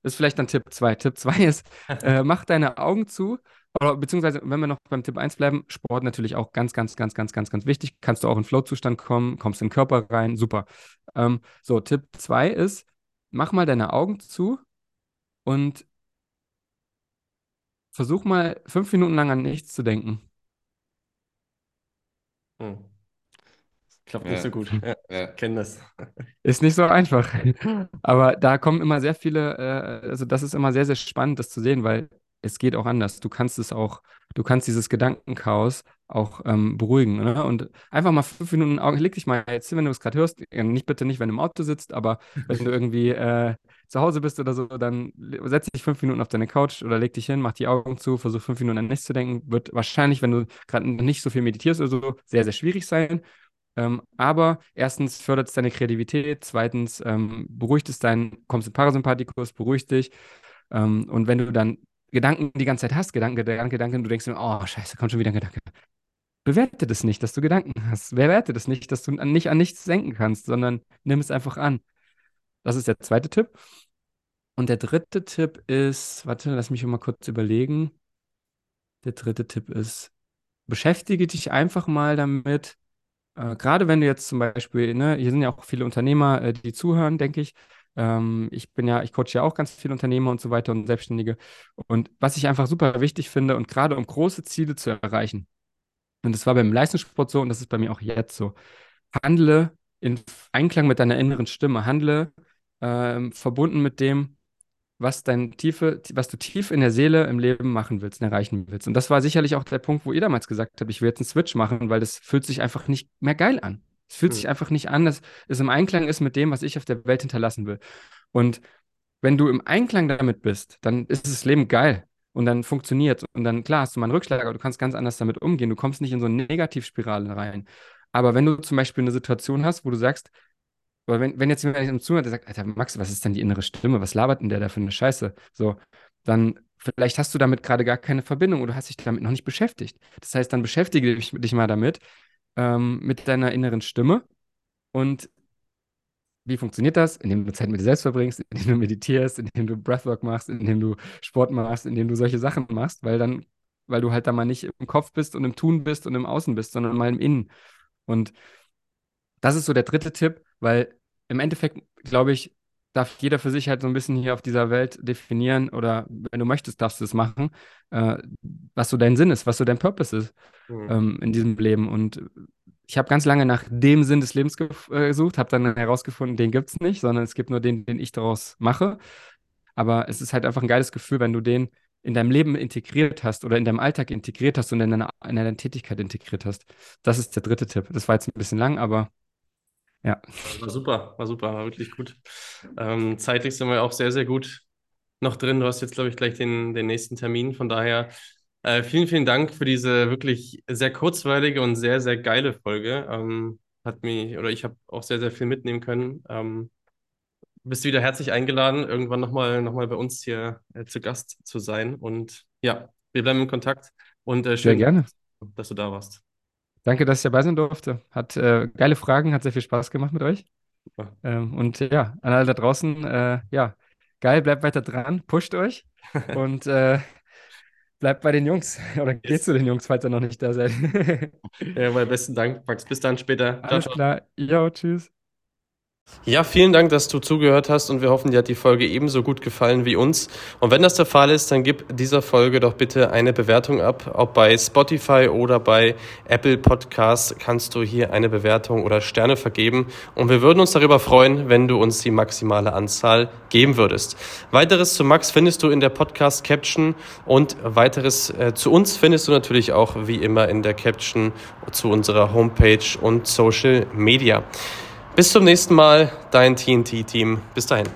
Das ist vielleicht dann Tipp 2. Tipp 2 ist, äh, mach deine Augen zu. Oder beziehungsweise, wenn wir noch beim Tipp 1 bleiben, Sport natürlich auch ganz, ganz, ganz, ganz, ganz, ganz wichtig. Kannst du auch in Flow-Zustand kommen, kommst in den Körper rein, super. Ähm, so, Tipp 2 ist, mach mal deine Augen zu und versuch mal fünf Minuten lang an nichts zu denken. Hm. Klappt Ja. nicht so gut. Ja, Ja. kenn das. Ist nicht so einfach. Aber da kommen immer sehr viele, äh, also das ist immer sehr, sehr spannend, das zu sehen, weil es geht auch anders. Du kannst es auch, du kannst dieses Gedankenchaos auch ähm, beruhigen. Ne? Und einfach mal fünf Minuten Augen, leg dich mal jetzt hin, wenn du es gerade hörst, nicht bitte nicht, wenn du im Auto sitzt, aber wenn du irgendwie äh, zu Hause bist oder so, dann setz dich fünf Minuten auf deine Couch oder leg dich hin, mach die Augen zu, versuch fünf Minuten an nichts zu denken. Wird wahrscheinlich, wenn du gerade nicht so viel meditierst oder so, sehr, sehr schwierig sein. Ähm, aber erstens fördert es deine Kreativität, zweitens ähm, beruhigt es deinen, kommst in Parasympathikus, beruhigt dich. Ähm, und wenn du dann Gedanken die ganze Zeit hast, Gedanken, Gedanken, Gedanken, du denkst dir, oh, scheiße, kommt schon wieder ein Gedanke. Bewerte das nicht, dass du Gedanken hast. Bewerte das nicht, dass du an, nicht an nichts denken kannst, sondern nimm es einfach an. Das ist der zweite Tipp. Und der dritte Tipp ist, warte, lass mich mal kurz überlegen. Der dritte Tipp ist, beschäftige dich einfach mal damit, äh, gerade wenn du jetzt zum Beispiel, ne, hier sind ja auch viele Unternehmer, äh, die zuhören, denke ich. Ähm, ich bin ja, ich coache ja auch ganz viele Unternehmer und so weiter und Selbstständige. Und was ich einfach super wichtig finde und gerade um große Ziele zu erreichen, und das war beim Leistungssport so und das ist bei mir auch jetzt so, handle in Einklang mit deiner inneren Stimme, handle ähm, verbunden mit dem, was dein tiefe, was du tief in der Seele im Leben machen willst und erreichen willst. Und das war sicherlich auch der Punkt, wo ihr damals gesagt habt, ich will jetzt einen Switch machen, weil das fühlt sich einfach nicht mehr geil an. Es fühlt Hm. sich einfach nicht an, dass es im Einklang ist mit dem, was ich auf der Welt hinterlassen will. Und wenn du im Einklang damit bist, dann ist das Leben geil und dann funktioniert und dann klar hast du mal einen Rückschlag, aber du kannst ganz anders damit umgehen. Du kommst nicht in so eine Negativspirale rein. Aber wenn du zum Beispiel eine Situation hast, wo du sagst, aber wenn, wenn jetzt jemand Zuhört, der sagt, Alter, Max, was ist denn die innere Stimme? Was labert denn der da für eine Scheiße? So, dann vielleicht hast du damit gerade gar keine Verbindung oder hast dich damit noch nicht beschäftigt. Das heißt, dann beschäftige dich, dich mal damit, ähm, mit deiner inneren Stimme Und wie funktioniert das? Indem du Zeit mit dir selbst verbringst, indem du meditierst, indem du Breathwork machst, indem du Sport machst, indem du solche Sachen machst, weil dann, weil du halt da mal nicht im Kopf bist und im Tun bist und im Außen bist, sondern mal im Innen. Und das ist so der dritte Tipp, weil im Endeffekt, glaube ich, darf jeder für sich halt so ein bisschen hier auf dieser Welt definieren oder wenn du möchtest, darfst du es machen, äh, was so dein Sinn ist, was so dein Purpose ist mhm. ähm, in diesem Leben. Und ich habe ganz lange nach dem Sinn des Lebens äh, gesucht, habe dann herausgefunden, den gibt es nicht, sondern es gibt nur den, den ich daraus mache. Aber es ist halt einfach ein geiles Gefühl, wenn du den in deinem Leben integriert hast oder in deinem Alltag integriert hast und in deiner, in deiner Tätigkeit integriert hast. Das ist der dritte Tipp. Das war jetzt ein bisschen lang, aber ja. War super, war super, war wirklich gut. Ähm, zeitlich sind wir auch sehr, sehr gut noch drin. Du hast jetzt, glaube ich, gleich den, den nächsten Termin. Von daher äh, vielen, vielen Dank für diese wirklich sehr kurzweilige und sehr, sehr geile Folge. Ähm, hat mich, oder ich habe auch sehr, sehr viel mitnehmen können. Ähm, bist wieder herzlich eingeladen, irgendwann nochmal noch mal bei uns hier äh, zu Gast zu sein. Und ja, wir bleiben in Kontakt. Und äh, schön, sehr gerne. dass du da warst. Danke, dass ich dabei sein durfte. Hat äh, geile Fragen, hat sehr viel Spaß gemacht mit euch. Ähm, und ja, an alle da draußen, äh, ja, geil, bleibt weiter dran, pusht euch und äh, bleibt bei den Jungs oder yes. geht zu den Jungs, falls ihr noch nicht da seid. ja, weil besten Dank, Max. Bis dann später. Alles ciao, ciao. klar. Jo, tschüss. Ja, vielen Dank, dass du zugehört hast und wir hoffen, dir hat die Folge ebenso gut gefallen wie uns. Und wenn das der Fall ist, dann gib dieser Folge doch bitte eine Bewertung ab. Ob bei Spotify oder bei Apple Podcasts kannst du hier eine Bewertung oder Sterne vergeben. Und wir würden uns darüber freuen, wenn du uns die maximale Anzahl geben würdest. Weiteres zu Max findest du in der Podcast Caption und weiteres äh, zu uns findest du natürlich auch wie immer in der Caption zu unserer Homepage und Social Media. Bis zum nächsten Mal, dein TNT-Team. Bis dahin.